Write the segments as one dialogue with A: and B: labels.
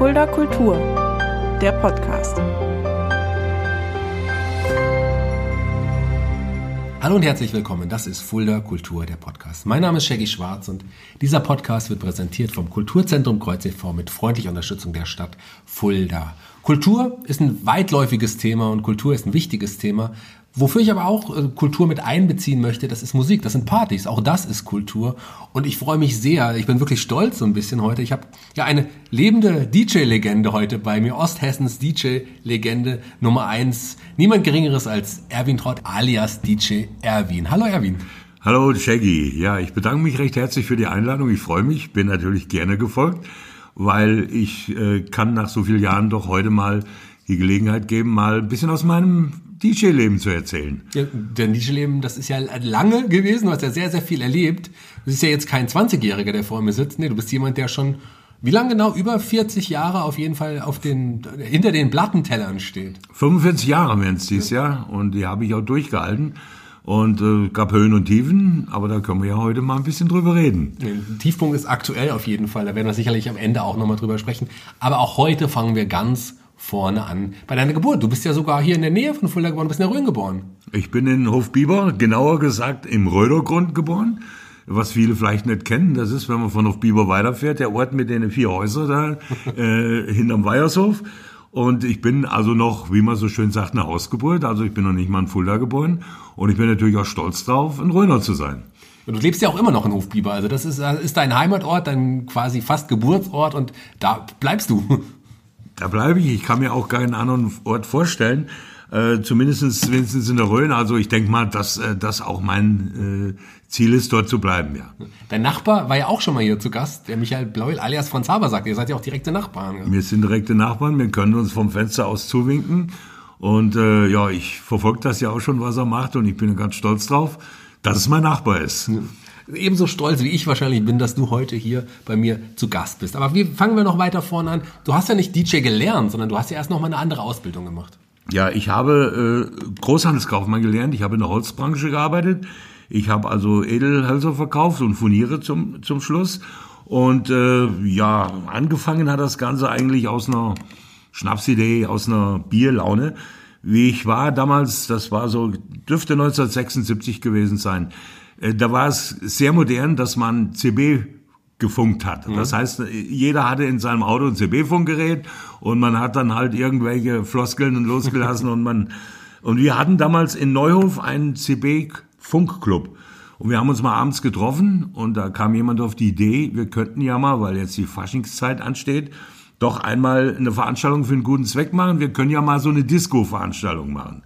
A: Fulda Kultur, der Podcast.
B: Hallo und herzlich willkommen. Das ist Fulda Kultur, der Podcast. Mein Name ist Shaggy Schwarz und dieser Podcast wird präsentiert vom Kulturzentrum Kreuz e.V. mit freundlicher Unterstützung der Stadt Fulda. Kultur ist ein weitläufiges Thema und Kultur ist ein wichtiges Thema, Wofür ich aber auch äh, Kultur mit einbeziehen möchte, das ist Musik, das sind Partys, auch das ist Kultur. Und ich freue mich sehr, ich bin wirklich stolz so ein bisschen heute. Ich habe ja eine lebende DJ-Legende heute bei mir, Osthessens DJ-Legende Nummer eins, niemand Geringeres als Erwin Trott alias DJ Erwin. Hallo Erwin.
C: Hallo Shaggy, ja, ich bedanke mich recht herzlich für die Einladung. Ich freue mich, bin natürlich gerne gefolgt, weil ich äh, kann nach so vielen Jahren doch heute mal die Gelegenheit geben, mal ein bisschen aus meinem DJ-Leben zu erzählen.
B: Ja, dein DJ-Leben, das ist ja lange gewesen, du hast ja sehr, sehr viel erlebt. Du bist ja jetzt kein 20-Jähriger, der vor mir sitzt. Nee, du bist jemand, der schon, wie lange genau? Über 40 Jahre auf jeden Fall auf den, hinter den Plattentellern steht.
C: 45 Jahre werden es dieses ja. Jahr und die habe ich auch durchgehalten. Und äh, gab Höhen und Tiefen, aber da können wir ja heute mal ein bisschen drüber reden.
B: Der Tiefpunkt ist aktuell auf jeden Fall, da werden wir sicherlich am Ende auch nochmal drüber sprechen. Aber auch heute fangen wir ganz vorne an bei deiner Geburt. Du bist ja sogar hier in der Nähe von Fulda geboren, du bist in der Rhön geboren.
C: Ich bin in Hofbiber, genauer gesagt im Rödergrund geboren. Was viele vielleicht nicht kennen, das ist, wenn man von Hofbiber weiterfährt, der Ort mit den vier Häusern da äh, hinterm Weiershof. Und ich bin also noch, wie man so schön sagt, eine Hausgeburt. Also ich bin noch nicht mal in Fulda geboren. Und ich bin natürlich auch stolz drauf, ein Röner zu sein.
B: Und du lebst ja auch immer noch in Hofbiber. Also das ist, ist dein Heimatort, dein quasi fast Geburtsort und da bleibst du.
C: Da bleibe ich. Ich kann mir auch keinen anderen Ort vorstellen. Äh, zumindest wenigstens in der Rhön. Also ich denke mal, dass äh, das auch mein äh, Ziel ist, dort zu bleiben, ja.
B: Dein Nachbar war ja auch schon mal hier zu Gast, der Michael Bleuel alias Franz Haber sagt. Ihr seid ja auch direkte Nachbarn. Ja?
C: Wir sind direkte Nachbarn, wir können uns vom Fenster aus zuwinken. Und äh, ja, ich verfolge das ja auch schon, was er macht und ich bin ganz stolz drauf, dass es mein Nachbar ist. Ja
B: ebenso stolz wie ich wahrscheinlich bin, dass du heute hier bei mir zu Gast bist. Aber wie fangen wir noch weiter vorne an? Du hast ja nicht DJ gelernt, sondern du hast ja erst noch mal eine andere Ausbildung gemacht.
C: Ja, ich habe äh, Großhandelskaufmann gelernt. Ich habe in der Holzbranche gearbeitet. Ich habe also Edelhölzer verkauft und Furniere zum, zum Schluss. Und äh, ja, angefangen hat das Ganze eigentlich aus einer Schnapsidee, aus einer Bierlaune. Wie ich war damals, das war so, dürfte 1976 gewesen sein. Äh, da war es sehr modern, dass man CB gefunkt hat. Mhm. Das heißt, jeder hatte in seinem Auto ein CB-Funkgerät und man hat dann halt irgendwelche Floskeln losgelassen und man und wir hatten damals in Neuhof einen CB-Funkclub. Und wir haben uns mal abends getroffen und da kam jemand auf die Idee, wir könnten ja mal, weil jetzt die Faschingszeit ansteht, doch einmal eine Veranstaltung für einen guten Zweck machen. Wir können ja mal so eine Disco-Veranstaltung machen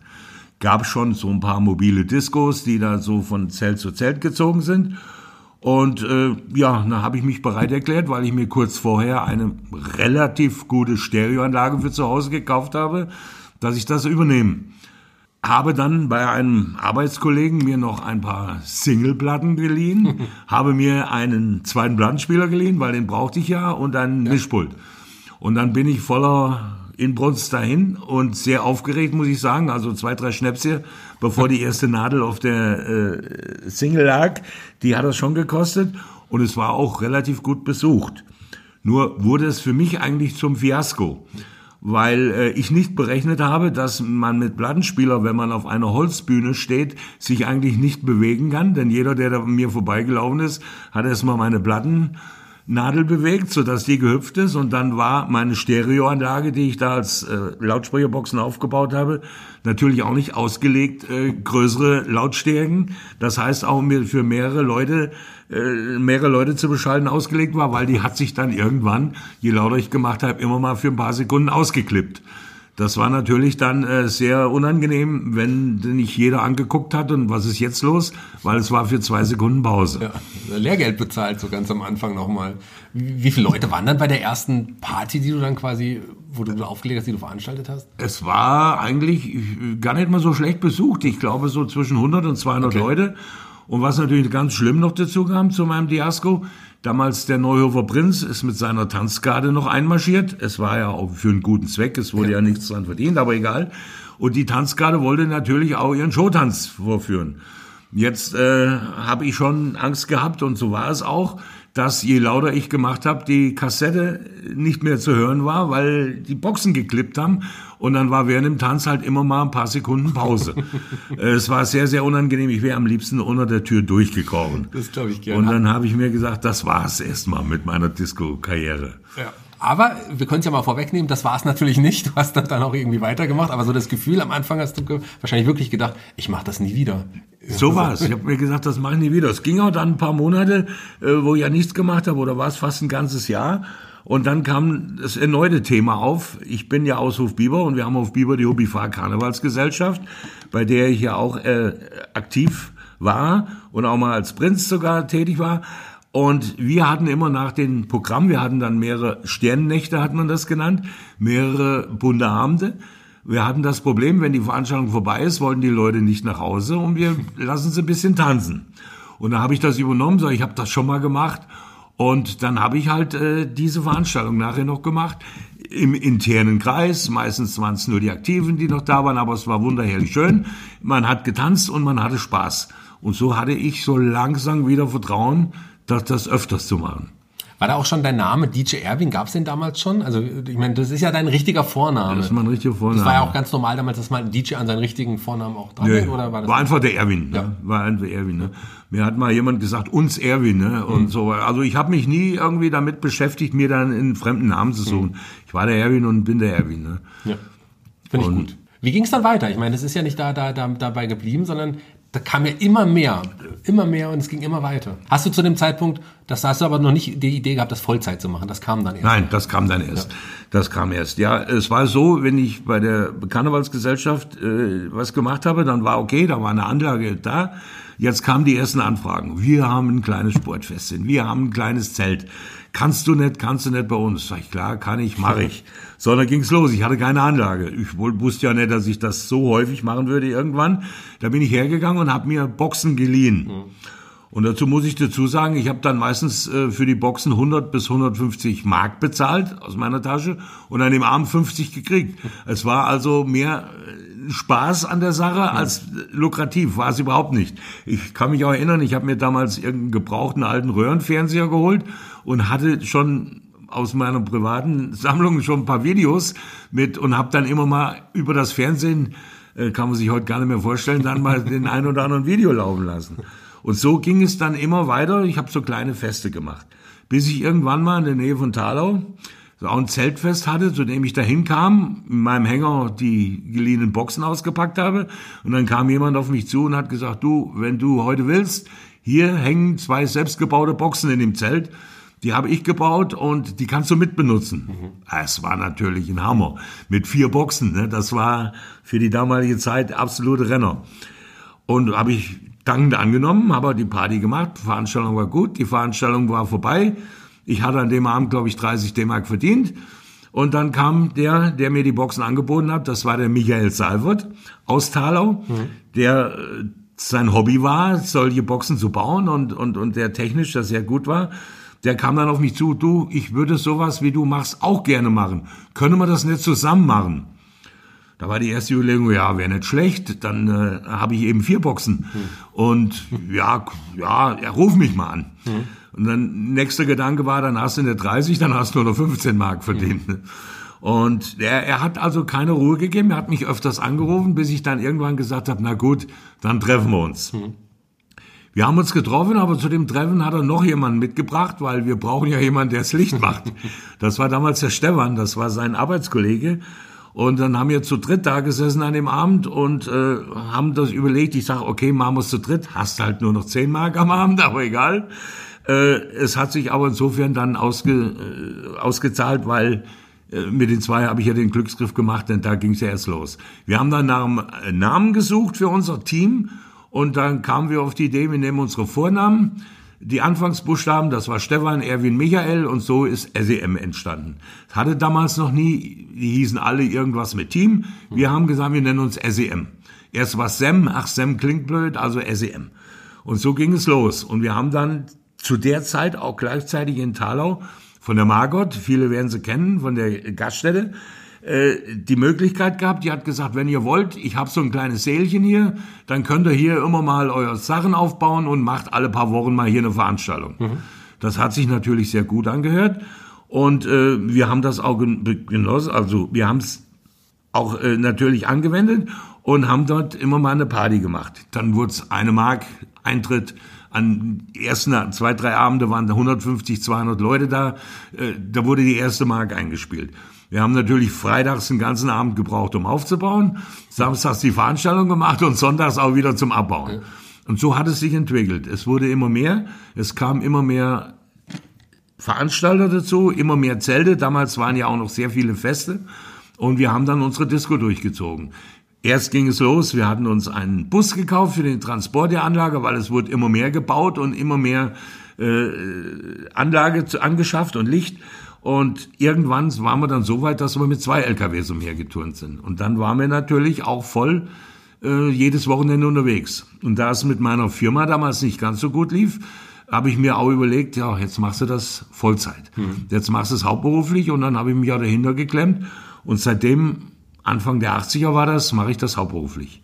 C: gab schon so ein paar mobile Discos, die da so von Zelt zu Zelt gezogen sind. Und äh, ja, dann habe ich mich bereit erklärt, weil ich mir kurz vorher eine relativ gute Stereoanlage für zu Hause gekauft habe, dass ich das übernehme. Habe dann bei einem Arbeitskollegen mir noch ein paar Singleplatten geliehen, habe mir einen zweiten Plattenspieler geliehen, weil den brauchte ich ja, und einen ja. Mischpult. Und dann bin ich voller Inbrunst dahin und sehr aufgeregt, muss ich sagen. Also zwei, drei Schnäpse, bevor die erste Nadel auf der äh, Single lag. Die hat das schon gekostet und es war auch relativ gut besucht. Nur wurde es für mich eigentlich zum Fiasko, weil äh, ich nicht berechnet habe, dass man mit Plattenspieler, wenn man auf einer Holzbühne steht, sich eigentlich nicht bewegen kann. Denn jeder, der da mir vorbeigelaufen ist, hat erstmal meine Platten Nadel bewegt, sodass die gehüpft ist. Und dann war meine Stereoanlage, die ich da als äh, Lautsprecherboxen aufgebaut habe, natürlich auch nicht ausgelegt, äh, größere Lautstärken. Das heißt auch mir für mehrere Leute, äh, mehrere Leute zu beschalten ausgelegt war, weil die hat sich dann irgendwann, je lauter ich gemacht habe, immer mal für ein paar Sekunden ausgeklippt. Das war natürlich dann äh, sehr unangenehm, wenn nicht jeder angeguckt hat und was ist jetzt los, weil es war für zwei Sekunden Pause.
B: Ja, Lehrgeld bezahlt so ganz am Anfang nochmal. Wie, wie viele Leute waren dann bei der ersten Party, die du dann quasi, wo du aufgelegt hast, die du veranstaltet hast?
C: Es war eigentlich gar nicht mal so schlecht besucht. Ich glaube so zwischen 100 und 200 okay. Leute. Und was natürlich ganz schlimm noch dazu kam zu meinem Diasko, Damals der Neuhofer Prinz ist mit seiner Tanzgarde noch einmarschiert. Es war ja auch für einen guten Zweck, es wurde ja, ja nichts dran verdient, aber egal. Und die Tanzgarde wollte natürlich auch ihren Showtanz vorführen. Jetzt äh, habe ich schon Angst gehabt und so war es auch, dass je lauter ich gemacht habe, die Kassette nicht mehr zu hören war, weil die Boxen geklippt haben. Und dann war während dem Tanz halt immer mal ein paar Sekunden Pause. es war sehr, sehr unangenehm. Ich wäre am liebsten unter der Tür durchgekrochen.
B: Das glaube ich gerne.
C: Und dann habe ich mir gesagt, das war's erstmal mit meiner Disco-Karriere.
B: Ja. Aber wir können es ja mal vorwegnehmen, das war es natürlich nicht. Du hast dann auch irgendwie weitergemacht, aber so das Gefühl am Anfang hast du wahrscheinlich wirklich gedacht, ich mache das nie wieder.
C: So war es. Ich habe mir gesagt, das mache ich nie wieder. Es ging auch dann ein paar Monate, äh, wo ich ja nichts gemacht habe, oder war es fast ein ganzes Jahr. Und dann kam das erneute Thema auf. Ich bin ja aus Hofbiber und wir haben auf Biber die Hobbyfahr Karnevalsgesellschaft, bei der ich ja auch äh, aktiv war und auch mal als Prinz sogar tätig war. Und wir hatten immer nach den Programmen, wir hatten dann mehrere Sternennächte, hat man das genannt, mehrere bunte Abende. Wir hatten das Problem, wenn die Veranstaltung vorbei ist, wollten die Leute nicht nach Hause und wir lassen sie ein bisschen tanzen. Und da habe ich das übernommen, so ich habe das schon mal gemacht und dann habe ich halt äh, diese Veranstaltung nachher noch gemacht im internen Kreis. Meistens waren es nur die Aktiven, die noch da waren, aber es war wunderherrlich schön. Man hat getanzt und man hatte Spaß. Und so hatte ich so langsam wieder Vertrauen, das, das öfters zu machen.
B: War da auch schon dein Name DJ Erwin? Gab es den damals schon? Also ich meine, das ist ja dein richtiger Vorname.
C: Das ist mein richtiger Vorname.
B: Das war ja auch ganz normal damals, dass mal ein DJ an seinen richtigen Vornamen auch dran
C: nee,
B: oder war das?
C: War einfach der Erwin. Ne? Ja. War einfach Erwin. Ne? Mir hat mal jemand gesagt, uns Erwin. Ne? Und mhm. so. Also ich habe mich nie irgendwie damit beschäftigt, mir dann einen fremden Namen zu suchen. Mhm. Ich war der Erwin und bin der Erwin. Ne?
B: Ja. Finde ich gut. Wie ging es dann weiter? Ich meine, es ist ja nicht da, da, da dabei geblieben, sondern da kam ja immer mehr, immer mehr und es ging immer weiter. Hast du zu dem Zeitpunkt, das hast du aber noch nicht die Idee gehabt, das Vollzeit zu machen? Das kam dann erst.
C: Nein, das kam dann erst. Ja. Das kam erst. Ja, es war so, wenn ich bei der Karnevalsgesellschaft äh, was gemacht habe, dann war okay, da war eine Anlage da. Jetzt kamen die ersten Anfragen. Wir haben ein kleines Sportfest, wir haben ein kleines Zelt kannst du nicht, kannst du nicht bei uns. Sag ich, klar, kann ich, mache ich. So, dann ging's los. Ich hatte keine Anlage. Ich wusste ja nicht, dass ich das so häufig machen würde irgendwann. Da bin ich hergegangen und habe mir Boxen geliehen. Mhm. Und dazu muss ich dazu sagen, ich habe dann meistens äh, für die Boxen 100 bis 150 Mark bezahlt aus meiner Tasche und an dem Abend 50 gekriegt. Es war also mehr äh, Spaß an der Sache als lukrativ, war es überhaupt nicht. Ich kann mich auch erinnern, ich habe mir damals irgendeinen gebrauchten alten Röhrenfernseher geholt und hatte schon aus meiner privaten Sammlung schon ein paar Videos mit und habe dann immer mal über das Fernsehen, äh, kann man sich heute gar nicht mehr vorstellen, dann mal den ein oder anderen Video laufen lassen. Und so ging es dann immer weiter. Ich habe so kleine Feste gemacht, bis ich irgendwann mal in der Nähe von Thalau so auch ein Zeltfest hatte, zu dem ich dahin kam, in meinem Hänger die geliehenen Boxen ausgepackt habe. Und dann kam jemand auf mich zu und hat gesagt, du, wenn du heute willst, hier hängen zwei selbstgebaute Boxen in dem Zelt die habe ich gebaut und die kannst du mitbenutzen. Mhm. Es war natürlich ein Hammer. Mit vier Boxen. Ne? Das war für die damalige Zeit absolute Renner. Und habe ich dankend angenommen, habe die Party gemacht. Die Veranstaltung war gut, die Veranstaltung war vorbei. Ich hatte an dem Abend, glaube ich, 30 D-Mark verdient. Und dann kam der, der mir die Boxen angeboten hat, das war der Michael Salvert aus Thalau, mhm. der äh, sein Hobby war, solche Boxen zu bauen und, und, und der technisch das sehr gut war der kam dann auf mich zu, du, ich würde sowas, wie du machst, auch gerne machen. Können wir das nicht zusammen machen? Da war die erste Überlegung, ja, wäre nicht schlecht, dann äh, habe ich eben vier Boxen. Hm. Und ja, ja, er ruft mich mal an. Hm. Und dann nächster Gedanke war, dann hast du nicht 30, dann hast du nur noch 15 Mark verdient. Hm. Und er, er hat also keine Ruhe gegeben, er hat mich öfters angerufen, bis ich dann irgendwann gesagt habe, na gut, dann treffen wir uns. Hm. Wir haben uns getroffen, aber zu dem Treffen hat er noch jemanden mitgebracht, weil wir brauchen ja jemanden, der das Licht macht. Das war damals der Stefan, das war sein Arbeitskollege. Und dann haben wir zu dritt da gesessen an dem Abend und äh, haben das überlegt. Ich sage, okay, machen wir zu dritt. Hast halt nur noch zehn Mark am Abend, aber egal. Äh, es hat sich aber insofern dann ausge, äh, ausgezahlt, weil äh, mit den zwei habe ich ja den Glücksgriff gemacht, denn da ging es ja erst los. Wir haben dann nach einem äh, Namen gesucht für unser Team und dann kamen wir auf die Idee, wir nehmen unsere Vornamen, die Anfangsbuchstaben, das war Stefan, Erwin, Michael und so ist SEM entstanden. hatte damals noch nie, die hießen alle irgendwas mit Team. Wir haben gesagt, wir nennen uns SEM. Erst war SEM, ach SEM klingt blöd, also SEM. Und so ging es los. Und wir haben dann zu der Zeit auch gleichzeitig in Thalau von der Margot, viele werden sie kennen, von der Gaststätte, äh, die Möglichkeit gehabt, die hat gesagt, wenn ihr wollt, ich habe so ein kleines Sälchen hier, dann könnt ihr hier immer mal eure Sachen aufbauen und macht alle paar Wochen mal hier eine Veranstaltung. Mhm. Das hat sich natürlich sehr gut angehört. Und äh, wir haben das auch genossen, also wir haben es auch äh, natürlich angewendet und haben dort immer mal eine Party gemacht. Dann wurde es eine Mark Eintritt. An ersten zwei, drei Abende waren 150, 200 Leute da. Äh, da wurde die erste Mark eingespielt. Wir haben natürlich freitags den ganzen Abend gebraucht, um aufzubauen, samstags die Veranstaltung gemacht und sonntags auch wieder zum Abbauen. Und so hat es sich entwickelt. Es wurde immer mehr, es kam immer mehr Veranstalter dazu, immer mehr Zelte. Damals waren ja auch noch sehr viele Feste. Und wir haben dann unsere Disco durchgezogen. Erst ging es los, wir hatten uns einen Bus gekauft für den Transport der Anlage, weil es wurde immer mehr gebaut und immer mehr äh, Anlage zu, angeschafft und Licht. Und irgendwann waren wir dann so weit, dass wir mit zwei LKWs umhergeturnt sind. Und dann waren wir natürlich auch voll äh, jedes Wochenende unterwegs. Und da es mit meiner Firma damals nicht ganz so gut lief, habe ich mir auch überlegt, ja, jetzt machst du das Vollzeit. Mhm. Jetzt machst du es hauptberuflich und dann habe ich mich ja dahinter geklemmt. Und seitdem, Anfang der 80er war das, mache ich das hauptberuflich.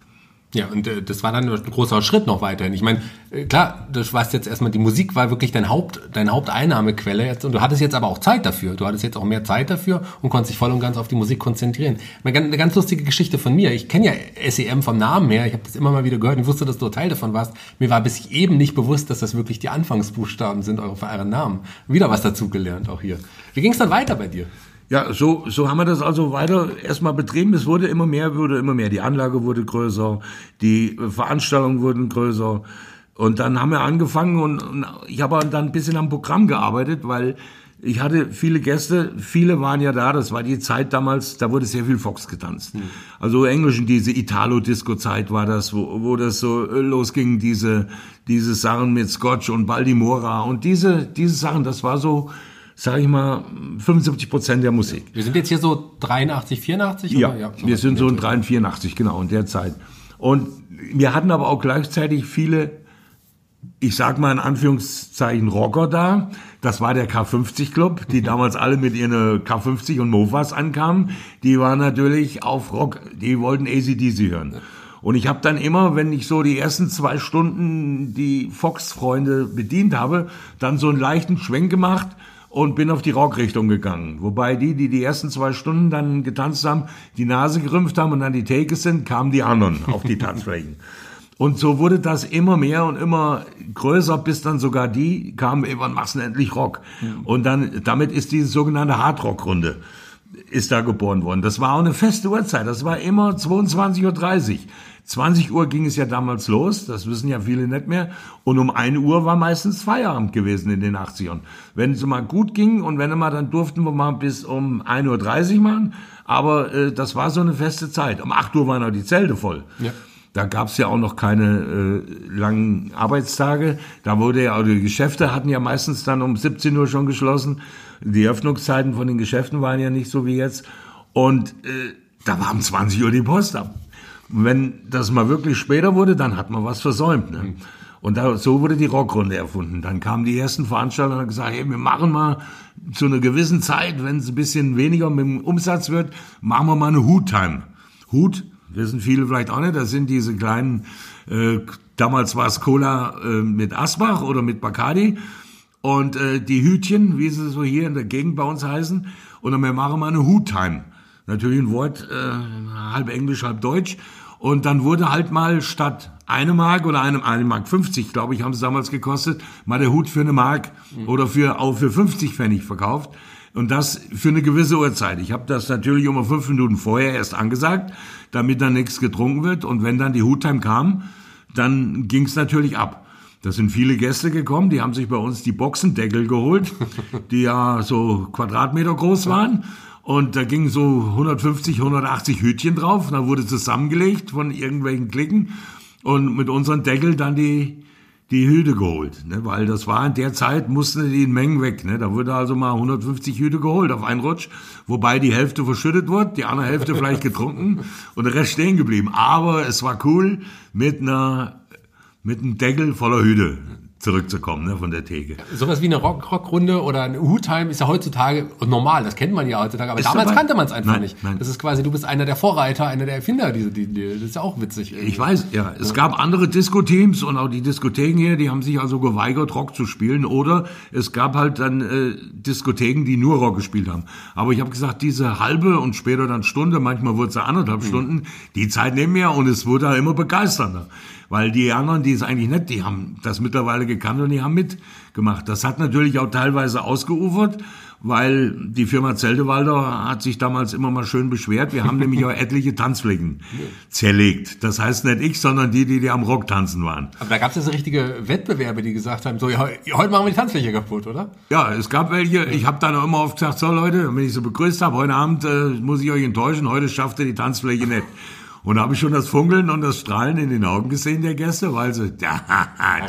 B: Ja, und äh, das war dann ein großer Schritt noch weiterhin. Ich meine, äh, klar, du warst jetzt erstmal, die Musik war wirklich dein Haupt, deine Haupteinnahmequelle jetzt und du hattest jetzt aber auch Zeit dafür. Du hattest jetzt auch mehr Zeit dafür und konntest dich voll und ganz auf die Musik konzentrieren. Eine ganz lustige Geschichte von mir. Ich kenne ja SEM vom Namen her, ich habe das immer mal wieder gehört und wusste, dass du Teil davon warst. Mir war bis eben nicht bewusst, dass das wirklich die Anfangsbuchstaben sind eure, euren Namen. Wieder was dazugelernt auch hier. Wie ging es dann weiter bei dir?
C: Ja, so, so haben wir das also weiter erstmal betrieben. Es wurde immer mehr, wurde immer mehr. Die Anlage wurde größer, die Veranstaltungen wurden größer. Und dann haben wir angefangen und, und ich habe dann ein bisschen am Programm gearbeitet, weil ich hatte viele Gäste, viele waren ja da, das war die Zeit damals, da wurde sehr viel Fox getanzt. Mhm. Also Englischen, diese Italo-Disco-Zeit war das, wo, wo das so losging, diese, diese Sachen mit Scotch und Baldimora und diese, diese Sachen, das war so, sage ich mal, 75 Prozent der Musik.
B: Wir sind jetzt hier so 83, 84?
C: Ja, ja wir sind so in 83, 84, genau, in der Zeit. Und wir hatten aber auch gleichzeitig viele, ich sag mal in Anführungszeichen Rocker da. Das war der K50 Club, die damals alle mit ihren K50 und Mofas ankamen. Die waren natürlich auf Rock, die wollten ACDC hören. Und ich habe dann immer, wenn ich so die ersten zwei Stunden die Fox-Freunde bedient habe, dann so einen leichten Schwenk gemacht und bin auf die Rockrichtung gegangen. Wobei die, die die ersten zwei Stunden dann getanzt haben, die Nase gerümpft haben und dann die Takes sind, kamen die anderen auf die Tanzflächen. Und so wurde das immer mehr und immer größer, bis dann sogar die kamen, wann machst du endlich Rock? Und dann, damit ist diese sogenannte Hardrock-Runde ist da geboren worden. Das war auch eine feste Uhrzeit. Das war immer 22.30 Uhr. 20 Uhr ging es ja damals los, das wissen ja viele nicht mehr. Und um 1 Uhr war meistens Feierabend gewesen in den 80ern. Wenn es mal gut ging und wenn mal, dann durften wir mal bis um 1.30 Uhr machen. Aber äh, das war so eine feste Zeit. Um 8 Uhr waren auch die Zelte voll. Ja. Da gab es ja auch noch keine äh, langen Arbeitstage. Da wurde ja, die Geschäfte hatten ja meistens dann um 17 Uhr schon geschlossen. Die Öffnungszeiten von den Geschäften waren ja nicht so wie jetzt. Und äh, da war um 20 Uhr die Post ab. Und wenn das mal wirklich später wurde, dann hat man was versäumt. Ne? Und da, so wurde die Rockrunde erfunden. Dann kamen die ersten Veranstalter und haben gesagt, hey, wir machen mal zu einer gewissen Zeit, wenn es ein bisschen weniger mit dem Umsatz wird, machen wir mal eine Hut-Time. Hut, wissen viele vielleicht auch nicht, das sind diese kleinen, äh, damals war es Cola äh, mit Asbach oder mit Bacardi und äh, die Hütchen, wie sie so hier in der Gegend bei uns heißen, und dann wir machen mal eine Hut-Time. Natürlich ein Wort, äh, halb Englisch, halb Deutsch. Und dann wurde halt mal statt eine Mark oder eine, eine Mark 50, glaube ich, haben sie damals gekostet, mal der Hut für eine Mark mhm. oder für, auch für 50 Pfennig verkauft. Und das für eine gewisse Uhrzeit. Ich habe das natürlich immer fünf Minuten vorher erst angesagt, damit dann nichts getrunken wird. Und wenn dann die Huttime kam, dann ging es natürlich ab. Da sind viele Gäste gekommen, die haben sich bei uns die Boxendeckel geholt, die ja so Quadratmeter groß waren. Und da gingen so 150, 180 Hütchen drauf. Und dann wurde zusammengelegt von irgendwelchen Klicken und mit unseren Deckel dann die, die Hüte geholt. Ne? Weil das war in der Zeit, mussten die in Mengen weg. Ne? Da wurde also mal 150 Hüte geholt auf einen Rutsch. Wobei die Hälfte verschüttet wurde, die andere Hälfte vielleicht getrunken und der Rest stehen geblieben. Aber es war cool mit einer, mit einem Deckel voller Hüte. Zurückzukommen ne, von der Theke.
B: Sowas wie eine Rock Rockrunde oder ein Hutime ist ja heutzutage normal, das kennt man ja heutzutage, aber
C: Ist
B: damals
C: dabei?
B: kannte man es einfach
C: Nein,
B: nicht.
C: nein.
B: Das ist quasi, du bist einer der Vorreiter, einer der Erfinder, diese, die, die, das ist ja auch witzig.
C: Ich weiß, ja. Es gab andere Disco-Teams und auch die Diskotheken hier, die haben sich also geweigert, Rock zu spielen. Oder es gab halt dann äh, Diskotheken, die nur Rock gespielt haben. Aber ich habe gesagt, diese halbe und später dann Stunde, manchmal wurde es ja anderthalb Stunden, die Zeit nehmen wir und es wurde ja immer begeisternder. Weil die anderen, die es eigentlich nicht, die haben das mittlerweile gekannt und die haben mitgemacht. Das hat natürlich auch teilweise ausgeufert, weil die Firma Zeldewalder hat sich damals immer mal schön beschwert. Wir haben nämlich auch etliche Tanzflächen zerlegt. Das heißt nicht ich, sondern die, die, die am Rock tanzen waren.
B: Aber da gab es ja so richtige Wettbewerbe, die gesagt haben, so, ja, heu- heute machen wir die Tanzfläche kaputt, oder?
C: Ja, es gab welche, ich habe dann auch immer oft gesagt, so Leute, wenn ich so begrüßt habe, heute Abend äh, muss ich euch enttäuschen, heute schafft ihr die Tanzfläche nicht. Und da habe ich schon das Funkeln und das Strahlen in den Augen gesehen der Gäste, weil sie, ja,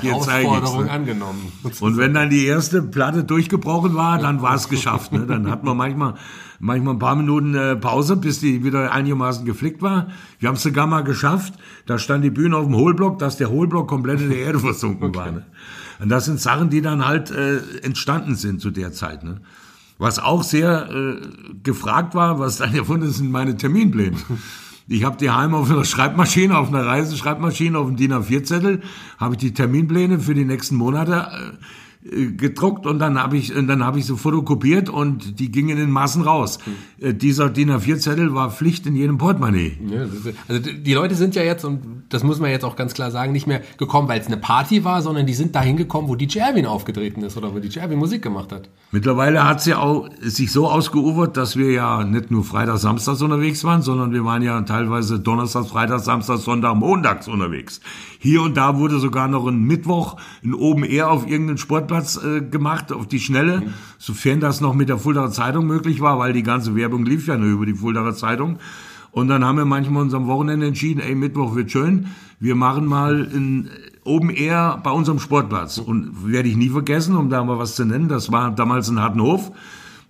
C: dir zeige.
B: Herausforderung
C: Ne?
B: angenommen.
C: Und wenn dann die erste Platte durchgebrochen war, dann war es geschafft. Ne? Dann hat man manchmal, manchmal ein paar Minuten äh, Pause, bis die wieder einigermaßen geflickt war. Wir haben es sogar mal geschafft. Da stand die Bühne auf dem Hohlblock, dass der Hohlblock komplett in der Erde versunken war. Ne? Und das sind Sachen, die dann halt äh, entstanden sind zu der Zeit. Ne? Was auch sehr äh, gefragt war, was dann erfunden ist, sind meine Terminpläne. Ich habe die heim auf einer Schreibmaschine, auf einer Reiseschreibmaschine, auf dem DIN A4-Zettel, habe ich die Terminpläne für die nächsten Monate äh, gedruckt und dann habe ich dann habe ich sie fotokopiert und die gingen in Massen raus. Äh, dieser DIN A4-Zettel war Pflicht in jedem Portemonnaie.
B: Ja, ist- also die Leute sind ja jetzt, und das muss man jetzt auch ganz klar sagen, nicht mehr gekommen, weil es eine Party war, sondern die sind dahin gekommen, wo DJ Erwin aufgetreten ist oder wo DJ Erwin Musik gemacht hat.
C: Mittlerweile hat sie auch sich so ausgeufert, dass wir ja nicht nur Freitag, Samstags unterwegs waren, sondern wir waren ja teilweise Donnerstag, Freitag, Samstag, Sonntag, Montags unterwegs. Hier und da wurde sogar noch ein Mittwoch ein Oben Air auf irgendeinen Sportplatz äh, gemacht, auf die Schnelle, sofern das noch mit der Fuldaer Zeitung möglich war, weil die ganze Werbung lief ja nur über die Fuldaer Zeitung. Und dann haben wir manchmal uns am Wochenende entschieden, ey, Mittwoch wird schön, wir machen mal ein Oben Air bei unserem Sportplatz. Und werde ich nie vergessen, um da mal was zu nennen, das war damals in Hartenhof.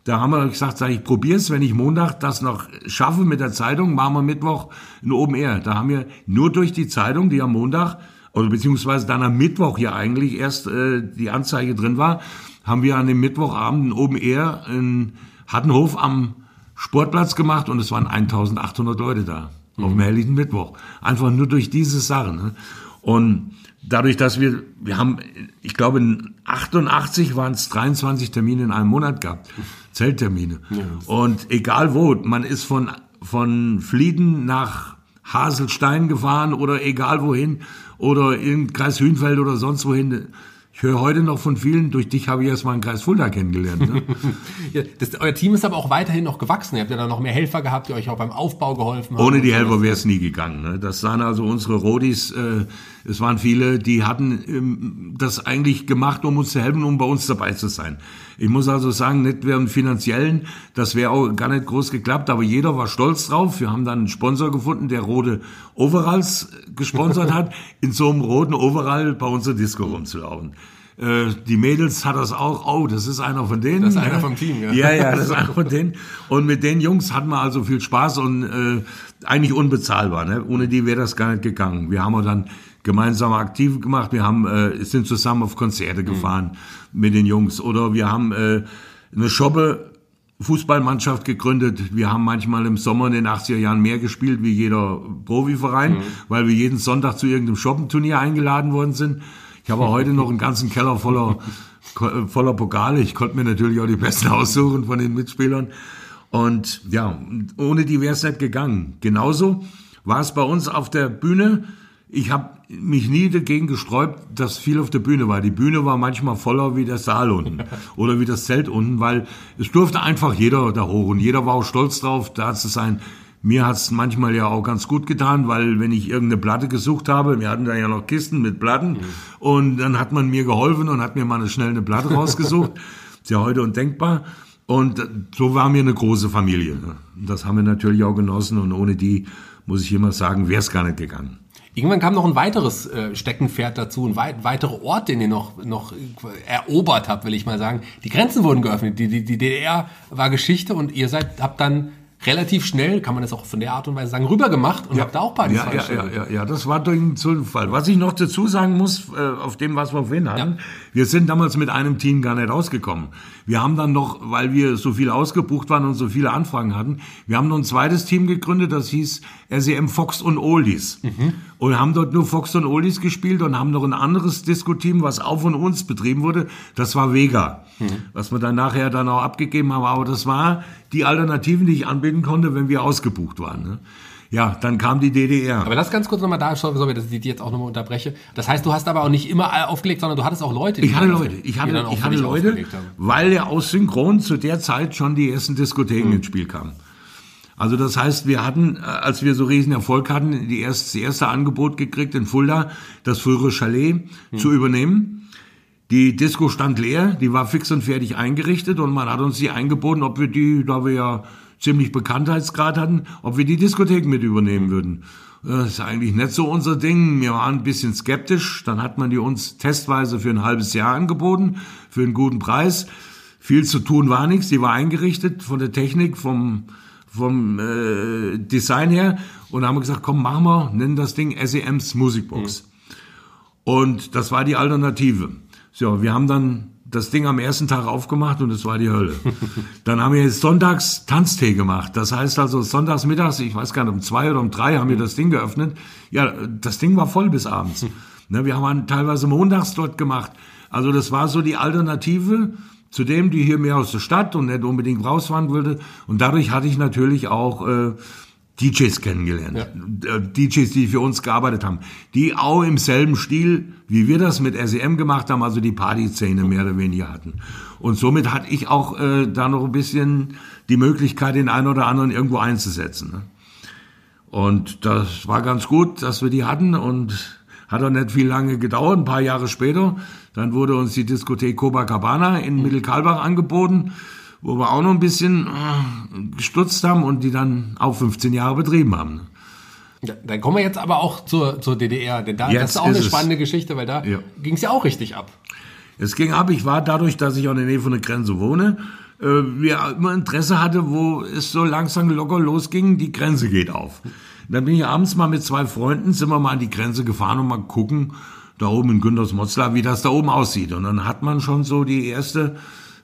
C: Da haben wir gesagt, sag ich, probier's, wenn ich Montag das noch schaffe mit der Zeitung, machen wir Mittwoch ein Open Air. Da haben wir nur durch die Zeitung, die am Montag, oder beziehungsweise dann am Mittwoch ja eigentlich erst äh, die Anzeige drin war, haben wir an dem Mittwochabend Open Air in Hattenhof am Sportplatz gemacht und es waren 1800 Leute da. Auf dem helllichen Mittwoch. Einfach nur durch diese Sachen. Ne? Und dadurch, dass wir, wir haben, ich glaube, in 88 waren es 23 Termine in einem Monat gehabt. Zelttermine. Und egal wo, man ist von, von Flieden nach Haselstein gefahren oder egal wohin oder in Kreis Hünfeld oder sonst wohin. Ich höre heute noch von vielen, durch dich habe ich erst mal einen Kreis Fulda kennengelernt. Ne?
B: Ja, das, euer Team ist aber auch weiterhin noch gewachsen. Ihr habt ja dann noch mehr Helfer gehabt, die euch auch beim Aufbau geholfen haben.
C: Ohne die. Helfer wäre es nie gegangen. Ne? Das waren also unsere Rodis. Äh, es waren viele, die hatten ähm, das eigentlich gemacht, um uns zu helfen, um bei uns dabei zu sein. Ich muss also sagen, nicht während finanziellen, das wäre auch gar nicht groß geklappt, aber jeder war stolz drauf. Wir haben dann einen Sponsor gefunden, der rote Overalls gesponsert hat, in so einem roten Overall bei unserer Disco rumzulaufen. Äh, Die Mädels hat das auch, oh, das ist einer von denen.
B: Das ist einer
C: ne?
B: vom Team, ja.
C: Ja, ja, das ist einer von denen. Und mit den Jungs hatten wir also viel Spaß und äh, eigentlich unbezahlbar. Ne? Ohne die wäre das gar nicht gegangen. Wir haben auch dann gemeinsame Aktive gemacht. Wir haben äh, sind zusammen auf Konzerte gefahren mit den Jungs oder wir haben äh, eine Schoppe Fußballmannschaft gegründet. Wir haben manchmal im Sommer in den 80er Jahren mehr gespielt wie jeder Profiverein, weil wir jeden Sonntag zu irgendeinem Shoppenturnier eingeladen worden sind. Ich habe heute noch einen ganzen Keller voller, voller Pokale. Ich konnte mir natürlich auch die besten aussuchen von den Mitspielern. Und ja, ohne die wäre es nicht gegangen. Genauso war es bei uns auf der Bühne. Ich habe mich nie dagegen gesträubt, dass viel auf der Bühne war. Die Bühne war manchmal voller wie der Saal unten oder wie das Zelt unten, weil es durfte einfach jeder da hoch und jeder war auch stolz drauf, da zu sein. Mir hat's manchmal ja auch ganz gut getan, weil wenn ich irgendeine Platte gesucht habe, wir hatten da ja noch Kisten mit Platten und dann hat man mir geholfen und hat mir mal schnell eine Platte rausgesucht. Ist ja heute undenkbar. Und so war mir eine große Familie. Das haben wir natürlich auch genossen und ohne die, muss ich immer sagen, wäre es gar nicht gegangen.
B: Irgendwann kam noch ein weiteres äh, Steckenpferd dazu, ein weit, weiterer Ort, den ihr noch, noch erobert habt, will ich mal sagen. Die Grenzen wurden geöffnet. Die, die, die DDR war Geschichte und ihr seid, habt dann relativ schnell, kann man das auch von der Art und Weise sagen, rübergemacht und ja. habt da auch Partys
C: ja, ja, ja, ja, ja, das war durch einen Zufall. Was ich noch dazu sagen muss, äh, auf dem, was wir vorhin hatten, ja. wir sind damals mit einem Team gar nicht rausgekommen. Wir haben dann noch, weil wir so viel ausgebucht waren und so viele Anfragen hatten, wir haben noch ein zweites Team gegründet, das hieß RCM Fox und Oldies. Mhm. Und haben dort nur Fox und Oldies gespielt und haben noch ein anderes Disco-Team, was auch von uns betrieben wurde, das war Vega. Mhm. Was wir dann nachher dann auch abgegeben haben, aber das war die Alternativen, die ich anbieten konnte, wenn wir ausgebucht waren. Ne? Ja, dann kam die DDR.
B: Aber lass ganz kurz nochmal da, sorry, dass ich die jetzt auch nochmal unterbreche. Das heißt, du hast aber auch nicht immer aufgelegt, sondern du hattest auch Leute.
C: Ich hatte Leute, ich hatte, ich hatte Leute, weil ja aus Synchron zu der Zeit schon die ersten Diskotheken mhm. ins Spiel kamen. Also das heißt, wir hatten, als wir so riesen Erfolg hatten, die erste, das erste Angebot gekriegt in Fulda, das frühere Chalet mhm. zu übernehmen. Die Disco stand leer, die war fix und fertig eingerichtet und man hat uns die eingeboten, ob wir die, da wir ja ziemlich Bekanntheitsgrad hatten, ob wir die Diskothek mit übernehmen würden. Das ist eigentlich nicht so unser Ding. Wir waren ein bisschen skeptisch. Dann hat man die uns testweise für ein halbes Jahr angeboten, für einen guten Preis. Viel zu tun war nichts. Die war eingerichtet von der Technik, vom, vom äh, Design her. Und da haben wir gesagt, komm, machen wir, nennen das Ding SEMs Musikbox. Mhm. Und das war die Alternative. So, wir haben dann das Ding am ersten Tag aufgemacht und es war die Hölle. Dann haben wir jetzt sonntags Tanztee gemacht. Das heißt also sonntags mittags, ich weiß gar nicht, um zwei oder um drei haben wir das Ding geöffnet. Ja, das Ding war voll bis abends. Ne, wir haben teilweise montags dort gemacht. Also das war so die Alternative zu dem, die hier mehr aus der Stadt und nicht unbedingt rausfahren würde. Und dadurch hatte ich natürlich auch äh, DJs kennengelernt. Ja. Äh, DJs, die für uns gearbeitet haben. Die auch im selben Stil, wie wir das mit SEM gemacht haben, also die Partyszene mehr oder weniger hatten. Und somit hatte ich auch äh, da noch ein bisschen die Möglichkeit, den einen oder anderen irgendwo einzusetzen. Ne? Und das war ganz gut, dass wir die hatten und hat auch nicht viel lange gedauert, ein paar Jahre später. Dann wurde uns die Diskothek Copacabana in mhm. Mittelkalbach angeboten wo wir auch noch ein bisschen äh, gestutzt haben und die dann auch 15 Jahre betrieben haben.
B: Ja, dann kommen wir jetzt aber auch zur, zur DDR, denn da jetzt das ist auch ist eine spannende es. Geschichte, weil da ja. ging es ja auch richtig ab.
C: Es ging ab, ich war dadurch, dass ich auch in der Nähe von der Grenze wohne, äh, wir immer Interesse hatte, wo es so langsam locker losging, die Grenze geht auf. Dann bin ich abends mal mit zwei Freunden, sind wir mal an die Grenze gefahren und mal gucken, da oben in Güntersmotzlar, wie das da oben aussieht. Und dann hat man schon so die erste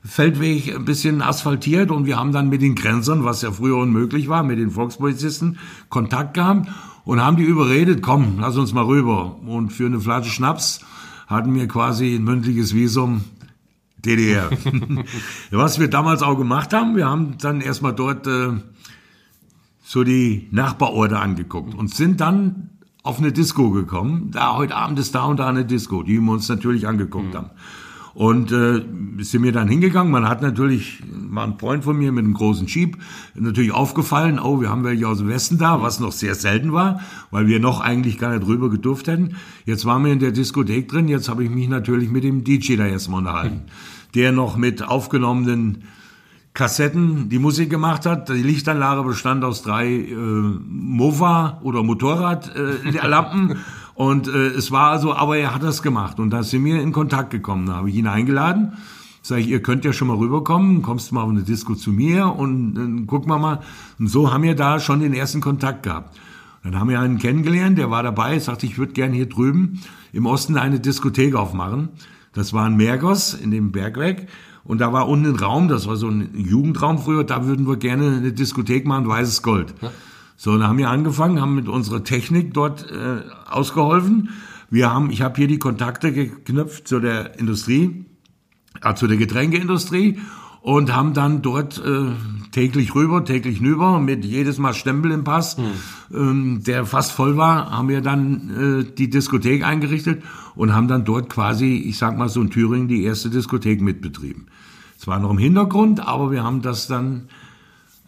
C: Feldweg ein bisschen asphaltiert und wir haben dann mit den Grenzern, was ja früher unmöglich war, mit den Volkspolizisten Kontakt gehabt und haben die überredet, komm, lass uns mal rüber. Und für eine Flasche Schnaps hatten wir quasi ein mündliches Visum DDR. was wir damals auch gemacht haben, wir haben dann erstmal dort äh, so die Nachbarorte angeguckt und sind dann auf eine Disco gekommen. Da heute Abend ist da und da eine Disco, die wir uns natürlich angeguckt mhm. haben. Und äh, sind mir dann hingegangen. Man hat natürlich, war ein Freund von mir mit einem großen Jeep, natürlich aufgefallen, oh, wir haben welche aus dem Westen da, was noch sehr selten war, weil wir noch eigentlich gar nicht drüber gedurft hätten. Jetzt waren wir in der Diskothek drin, jetzt habe ich mich natürlich mit dem DJ da erstmal unterhalten, der noch mit aufgenommenen Kassetten die Musik gemacht hat. Die Lichtanlage bestand aus drei äh, Mova oder Motorradlampen. Äh, Und äh, es war also, aber er hat das gemacht und da sind wir in Kontakt gekommen. Da habe ich ihn eingeladen. Sag ich, ihr könnt ja schon mal rüberkommen, kommst mal auf eine Disco zu mir und dann gucken wir mal. Und so haben wir da schon den ersten Kontakt gehabt. Dann haben wir einen kennengelernt, der war dabei, sagte, ich würde gerne hier drüben im Osten eine Diskothek aufmachen. Das war ein Mergos in dem Bergwerk. Und da war unten ein Raum, das war so ein Jugendraum früher, da würden wir gerne eine Diskothek machen, weißes Gold. Ja. So, dann haben wir angefangen, haben mit unserer Technik dort äh, ausgeholfen. Wir haben, ich habe hier die Kontakte geknüpft zu der Industrie, äh, zu der Getränkeindustrie und haben dann dort äh, täglich rüber, täglich nüber mit jedes Mal Stempel im Pass, mhm. ähm, der fast voll war, haben wir dann äh, die Diskothek eingerichtet und haben dann dort quasi, ich sag mal so in Thüringen, die erste Diskothek mitbetrieben. Es war noch im Hintergrund, aber wir haben das dann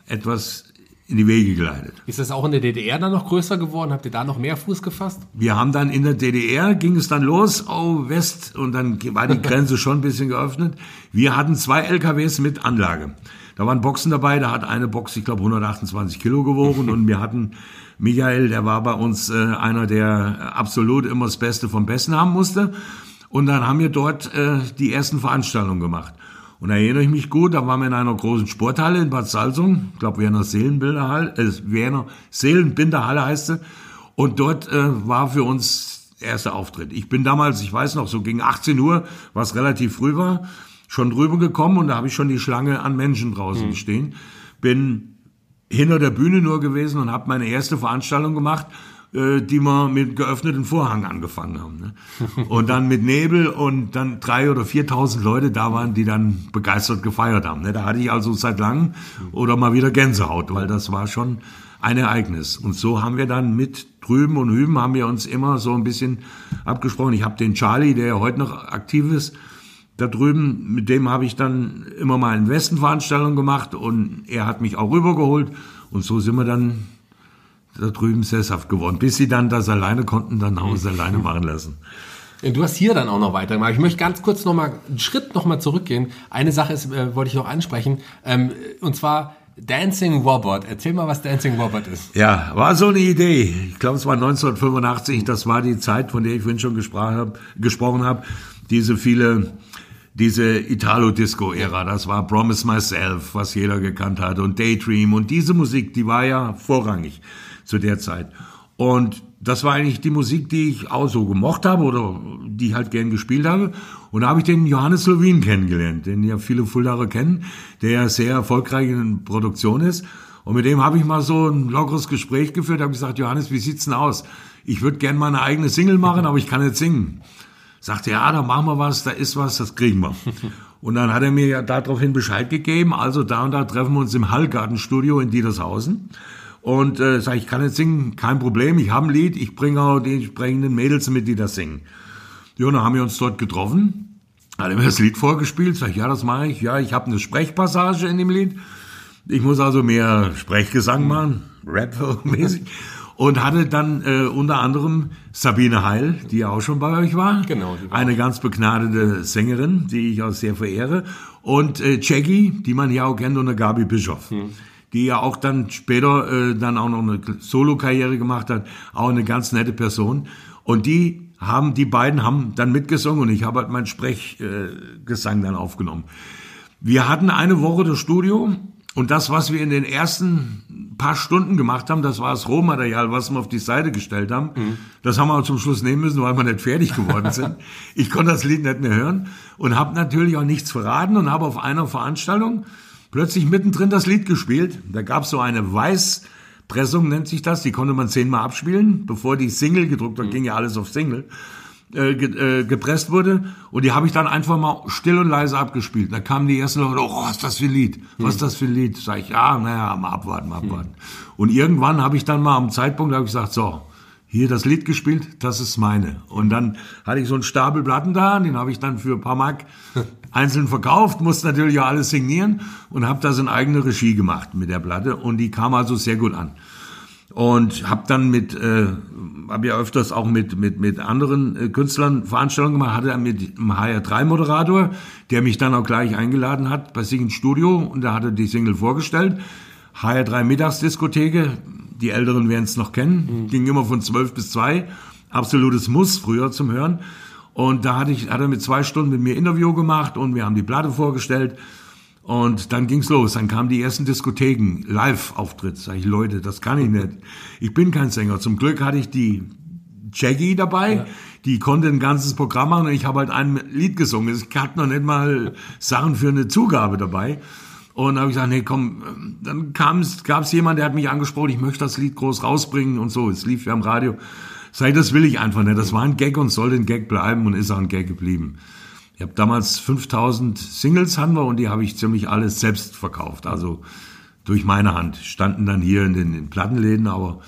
C: etwas in die Wege geleitet.
B: Ist das auch in der DDR dann noch größer geworden? Habt ihr da noch mehr Fuß gefasst?
C: Wir haben dann in der DDR, ging es dann los, oh West, und dann war die Grenze schon ein bisschen geöffnet. Wir hatten zwei LKWs mit Anlage. Da waren Boxen dabei, da hat eine Box, ich glaube, 128 Kilo gewogen und wir hatten Michael, der war bei uns äh, einer, der absolut immer das Beste vom Besten haben musste. Und dann haben wir dort äh, die ersten Veranstaltungen gemacht. Und da erinnere ich mich gut, da waren wir in einer großen Sporthalle in Bad Salzung, ich glaube Werner Seelenbilderhalle, äh, Werner Seelenbinderhalle heißt sie. Und dort äh, war für uns erster Auftritt. Ich bin damals, ich weiß noch, so gegen 18 Uhr, was relativ früh war, schon drüber gekommen und da habe ich schon die Schlange an Menschen draußen mhm. stehen. Bin hinter der Bühne nur gewesen und habe meine erste Veranstaltung gemacht die wir mit geöffneten Vorhang angefangen haben. Ne? Und dann mit Nebel und dann drei oder viertausend Leute da waren, die dann begeistert gefeiert haben. Ne? Da hatte ich also seit langem oder mal wieder Gänsehaut, weil das war schon ein Ereignis. Und so haben wir dann mit drüben und hüben haben wir uns immer so ein bisschen abgesprochen. Ich habe den Charlie, der ja heute noch aktiv ist, da drüben, mit dem habe ich dann immer mal in Westenveranstaltungen gemacht und er hat mich auch rübergeholt und so sind wir dann da drüben sesshaft geworden, bis sie dann das alleine konnten, dann Haus alleine machen lassen.
B: Du hast hier dann auch noch weitergemacht. Ich möchte ganz kurz noch mal einen Schritt noch mal zurückgehen. Eine Sache ist, äh, wollte ich noch ansprechen, ähm, und zwar Dancing Robot. Erzähl mal, was Dancing Robot ist.
C: Ja, war so eine Idee. Ich glaube, es war 1985. Das war die Zeit, von der ich vorhin schon gesprochen habe. Gesprochen habe. Diese viele, diese Italo-Disco-Ära. Das war Promise Myself, was jeder gekannt hat, und Daydream. Und diese Musik, die war ja vorrangig zu der Zeit. Und das war eigentlich die Musik, die ich auch so gemocht habe oder die ich halt gern gespielt habe. Und da habe ich den Johannes Levin kennengelernt, den ja viele Fuldaer kennen, der ja sehr erfolgreich in Produktion ist. Und mit dem habe ich mal so ein lockeres Gespräch geführt, habe gesagt, Johannes, wie sieht's denn aus? Ich würde gern mal eine eigene Single machen, aber ich kann nicht singen. Sagte, ja, da machen wir was, da ist was, das kriegen wir. Und dann hat er mir ja daraufhin Bescheid gegeben, also da und da treffen wir uns im Hallgartenstudio in Dietershausen. Und äh, sag ich, kann jetzt singen, kein Problem, ich habe ein Lied, ich bringe auch die entsprechenden Mädels mit, die das singen. Ja, und dann haben wir uns dort getroffen, hat er mir das Lied vorgespielt, sag ich, ja, das mache ich, ja, ich habe eine Sprechpassage in dem Lied. Ich muss also mehr Sprechgesang machen, Rap-mäßig. Und hatte dann äh, unter anderem Sabine Heil, die ja auch schon bei euch war.
B: Genau.
C: War eine ganz begnadete Sängerin, die ich auch sehr verehre. Und äh, Jackie, die man ja auch kennt, unter Gabi Bischoff. Hm die ja auch dann später äh, dann auch noch eine Solo-Karriere gemacht hat, auch eine ganz nette Person. Und die haben, die beiden haben dann mitgesungen und ich habe halt meinen Sprechgesang äh, dann aufgenommen. Wir hatten eine Woche das Studio und das, was wir in den ersten paar Stunden gemacht haben, das war das Rohmaterial, was wir auf die Seite gestellt haben. Mhm. Das haben wir zum Schluss nehmen müssen, weil wir nicht fertig geworden sind. ich konnte das Lied nicht mehr hören und habe natürlich auch nichts verraten und habe auf einer Veranstaltung plötzlich mittendrin das Lied gespielt. Da gab es so eine Weißpressung, nennt sich das. Die konnte man zehnmal abspielen, bevor die Single gedruckt, dann mhm. ging ja alles auf Single, äh, ge, äh, gepresst wurde. Und die habe ich dann einfach mal still und leise abgespielt. Da kamen die ersten Leute, oh, was ist das für ein Lied? Was ist das für ein Lied? Sag ich, ja, naja, mal abwarten, mal abwarten. Mhm. Und irgendwann habe ich dann mal am Zeitpunkt, habe ich gesagt, so, hier das Lied gespielt, das ist meine. Und dann hatte ich so einen Stapel Platten da, den habe ich dann für ein paar Mark einzeln verkauft, musste natürlich auch alles signieren und habe das in eigene Regie gemacht mit der Platte und die kam also sehr gut an. Und habe dann mit, äh, habe ja öfters auch mit mit mit anderen äh, Künstlern Veranstaltungen gemacht, hatte dann mit einem HR3-Moderator, der mich dann auch gleich eingeladen hat bei sich ins Studio und da hatte die Single vorgestellt. HR3 Mittagsdiskotheke, die Älteren werden es noch kennen, mhm. ging immer von 12 bis 2, absolutes Muss früher zum Hören. Und da hatte ich, hat er mit zwei Stunden mit mir Interview gemacht und wir haben die Platte vorgestellt. Und dann ging's los. Dann kamen die ersten Diskotheken, Live-Auftritt. Sag ich, Leute, das kann ich nicht. Ich bin kein Sänger. Zum Glück hatte ich die Jackie dabei. Ja. Die konnte ein ganzes Programm machen und ich habe halt ein Lied gesungen. Ich hatte noch nicht mal Sachen für eine Zugabe dabei. Und habe ich gesagt, nee, komm, dann gab es jemand, der hat mich angesprochen, ich möchte das Lied groß rausbringen und so. Es lief ja am Radio. Sei das will ich einfach nicht. Das war ein Gag und soll ein Gag bleiben und ist auch ein Gag geblieben. Ich habe damals 5000 Singles hatten wir und die habe ich ziemlich alles selbst verkauft. Also durch meine Hand. Standen dann hier in den, in den Plattenläden, aber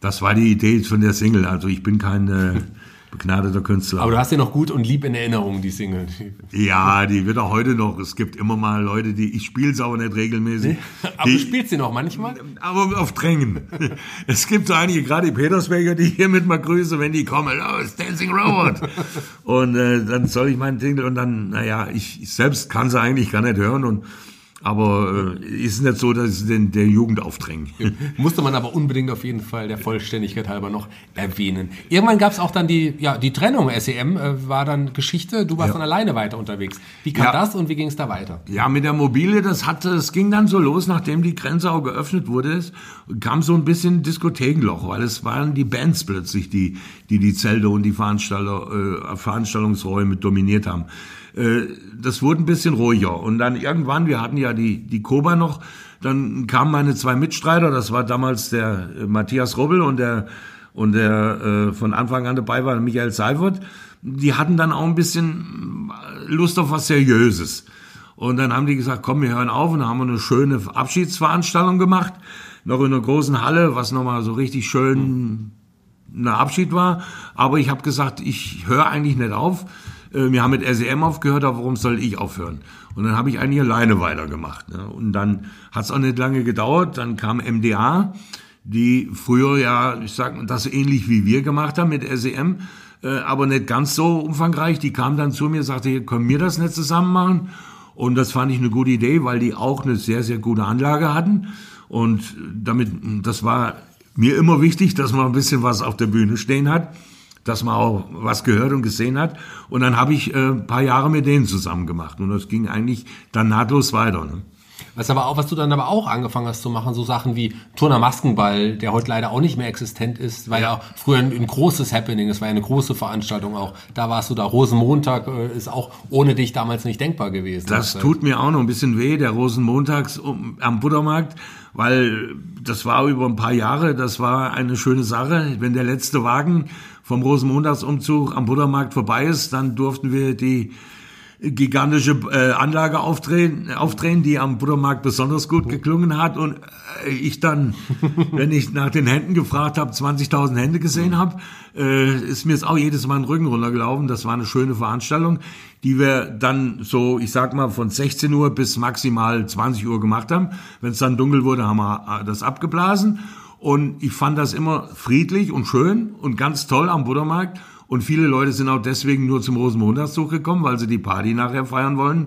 C: das war die Idee von der Single. Also ich bin kein äh, begnadeter Künstler.
B: Aber du hast ja noch gut und lieb in Erinnerung, die Single.
C: Ja, die wird auch heute noch. Es gibt immer mal Leute, die, ich spiele es aber nicht regelmäßig.
B: Nee, aber die, du spielst sie noch manchmal?
C: Aber auf Drängen. es gibt so einige, gerade die Petersberger, die hier mit mal grüße, wenn die kommen, oh, it's Dancing Robot. und äh, dann soll ich meinen Single und dann, naja, ich, ich selbst kann sie eigentlich gar nicht hören und Aber äh, ist nicht so, dass ich den der Jugend aufdränge.
B: Musste man aber unbedingt auf jeden Fall der Vollständigkeit halber noch erwähnen. Irgendwann gab es auch dann die, ja, die Trennung. SEM äh, war dann Geschichte. Du warst
C: Ja.
B: dann alleine weiter unterwegs. Wie kam
C: Ja.
B: das und wie ging es da weiter?
C: Ja, mit der Mobile, das hatte, es ging dann so los, nachdem die Grenze auch geöffnet wurde, es kam so ein bisschen Diskothekenloch, weil es waren die Bands plötzlich, die die, die Zelte und die Veranstalter, äh, Veranstaltungsräume dominiert haben. Äh, das wurde ein bisschen ruhiger. Und dann irgendwann, wir hatten ja die, die Koba noch, dann kamen meine zwei Mitstreiter, das war damals der äh, Matthias Robbel und der, und der äh, von Anfang an dabei war, Michael Seifert. Die hatten dann auch ein bisschen Lust auf was Seriöses. Und dann haben die gesagt, komm, wir hören auf und dann haben wir eine schöne Abschiedsveranstaltung gemacht. Noch in einer großen Halle, was nochmal so richtig schön ein Abschied war. Aber ich habe gesagt, ich höre eigentlich nicht auf. Äh, Wir haben mit SEM aufgehört, aber warum soll ich aufhören? Und dann habe ich eigentlich alleine weitergemacht. ne? Und dann hat es auch nicht lange gedauert. Dann kam MDA, die früher ja, ich sag das ähnlich wie wir gemacht haben mit SEM, äh, aber nicht ganz so umfangreich. Die kam dann zu mir, sagte, hier können wir das nicht zusammen machen. Und das fand ich eine gute Idee, weil die auch eine sehr, sehr gute Anlage hatten. Und damit, das war mir immer wichtig, dass man ein bisschen was auf der Bühne stehen hat, dass man auch was gehört und gesehen hat. Und dann habe ich äh, ein paar Jahre mit denen zusammen gemacht. Und das ging eigentlich dann nahtlos weiter. Ne?
B: Was aber auch, was du dann aber auch angefangen hast zu machen, so Sachen wie Turner Maskenball, der heute leider auch nicht mehr existent ist, war ja, früher ein, ein großes Happening, es war ja eine große Veranstaltung auch. Da warst du da. Rosenmontag äh, ist auch ohne dich damals nicht denkbar gewesen.
C: Das tut mir auch noch ein bisschen weh, der Rosenmontags am Buttermarkt, weil das war über ein paar Jahre, das war eine schöne Sache. Wenn der letzte Wagen vom Rosenmontagsumzug am Buttermarkt vorbei ist, dann durften wir die gigantische äh, Anlage aufdrehen, aufdrehen, die am Buttermarkt besonders gut geklungen hat und äh, ich dann, wenn ich nach den Händen gefragt habe, 20.000 Hände gesehen habe, äh, ist mir jetzt auch jedes Mal den Rücken runtergelaufen. Das war eine schöne Veranstaltung, die wir dann so, ich sag mal, von 16 Uhr bis maximal 20 Uhr gemacht haben. Wenn es dann dunkel wurde, haben wir äh, das abgeblasen und ich fand das immer friedlich und schön und ganz toll am Buttermarkt. Und viele Leute sind auch deswegen nur zum Rosenmontagszug gekommen, weil sie die Party nachher feiern wollen.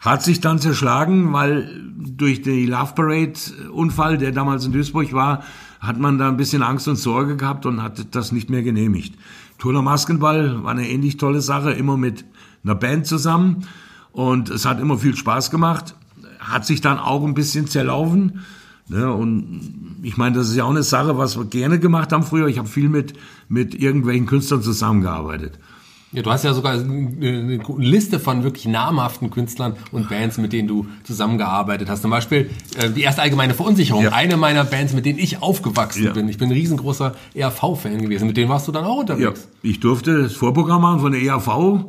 C: Hat sich dann zerschlagen, weil durch den Love Parade Unfall, der damals in Duisburg war, hat man da ein bisschen Angst und Sorge gehabt und hat das nicht mehr genehmigt. Turner Maskenball war eine ähnlich tolle Sache, immer mit einer Band zusammen und es hat immer viel Spaß gemacht. Hat sich dann auch ein bisschen zerlaufen. Ne, und ich meine, das ist ja auch eine Sache, was wir gerne gemacht haben früher. Ich habe viel mit, mit irgendwelchen Künstlern zusammengearbeitet.
B: Ja, du hast ja sogar eine Liste von wirklich namhaften Künstlern und Bands, mit denen du zusammengearbeitet hast. Zum Beispiel äh, die erste allgemeine Verunsicherung.
C: Ja.
B: Eine meiner Bands, mit denen ich aufgewachsen
C: Ja.
B: bin. Ich bin ein riesengroßer ERV-Fan gewesen. Mit denen warst du dann auch
C: Ja,
B: unterwegs.
C: ich durfte das Vorprogramm machen von der ERV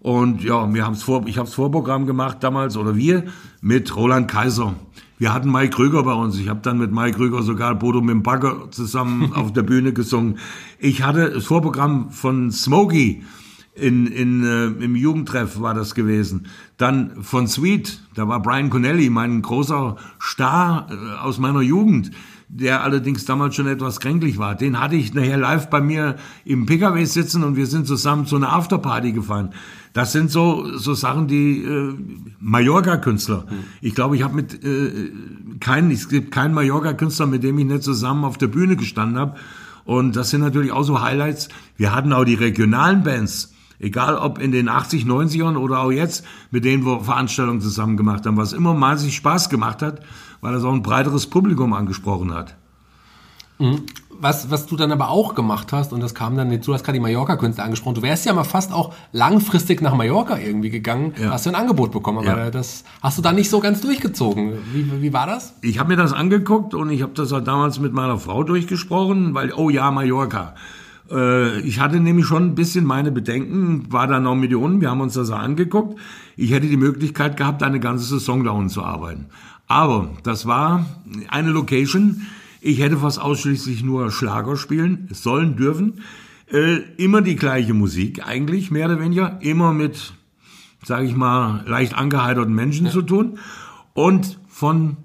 C: und ja, wir haben's vor, ich habe das Vorprogramm gemacht damals oder wir mit Roland Kaiser. Wir hatten Mike Krüger bei uns. Ich habe dann mit Mike Krüger sogar Bodo mit dem Bagger zusammen auf der Bühne gesungen. Ich hatte das Vorprogramm von Smokey in, in, äh, im Jugendtreff war das gewesen. Dann von Sweet, da war Brian Connelly, mein großer Star äh, aus meiner Jugend, der allerdings damals schon etwas kränklich war. Den hatte ich nachher live bei mir im PKW sitzen und wir sind zusammen zu einer Afterparty gefahren. Das sind so so Sachen, die äh, Mallorca-Künstler. Ich glaube, ich habe mit äh, keinen, es gibt keinen Mallorca-Künstler, mit dem ich nicht zusammen auf der Bühne gestanden habe. Und das sind natürlich auch so Highlights. Wir hatten auch die regionalen Bands, egal ob in den 80, 90ern oder auch jetzt, mit denen wir Veranstaltungen zusammen gemacht haben, was immer maßig Spaß gemacht hat, weil das auch ein breiteres Publikum angesprochen hat.
B: Was, was du dann aber auch gemacht hast, und das kam dann, du hast gerade die Mallorca-Künstler angesprochen, du wärst ja mal fast auch langfristig nach Mallorca irgendwie gegangen,
C: Ja.
B: hast du ein Angebot bekommen, aber
C: Ja.
B: das hast du dann nicht so ganz durchgezogen. Wie, wie war das?
C: Ich habe mir das angeguckt und ich habe das auch damals mit meiner Frau durchgesprochen, weil, oh ja, Mallorca. Äh, ich hatte nämlich schon ein bisschen meine Bedenken, war da noch Millionen, wir haben uns das angeguckt. Ich hätte die Möglichkeit gehabt, eine ganze Saison da unten zu arbeiten. Aber das war eine Location, ich hätte fast ausschließlich nur Schlager spielen sollen, dürfen. Äh, immer die gleiche Musik eigentlich, mehr oder weniger. Immer mit, sage ich mal, leicht angeheiterten Menschen zu tun. Und von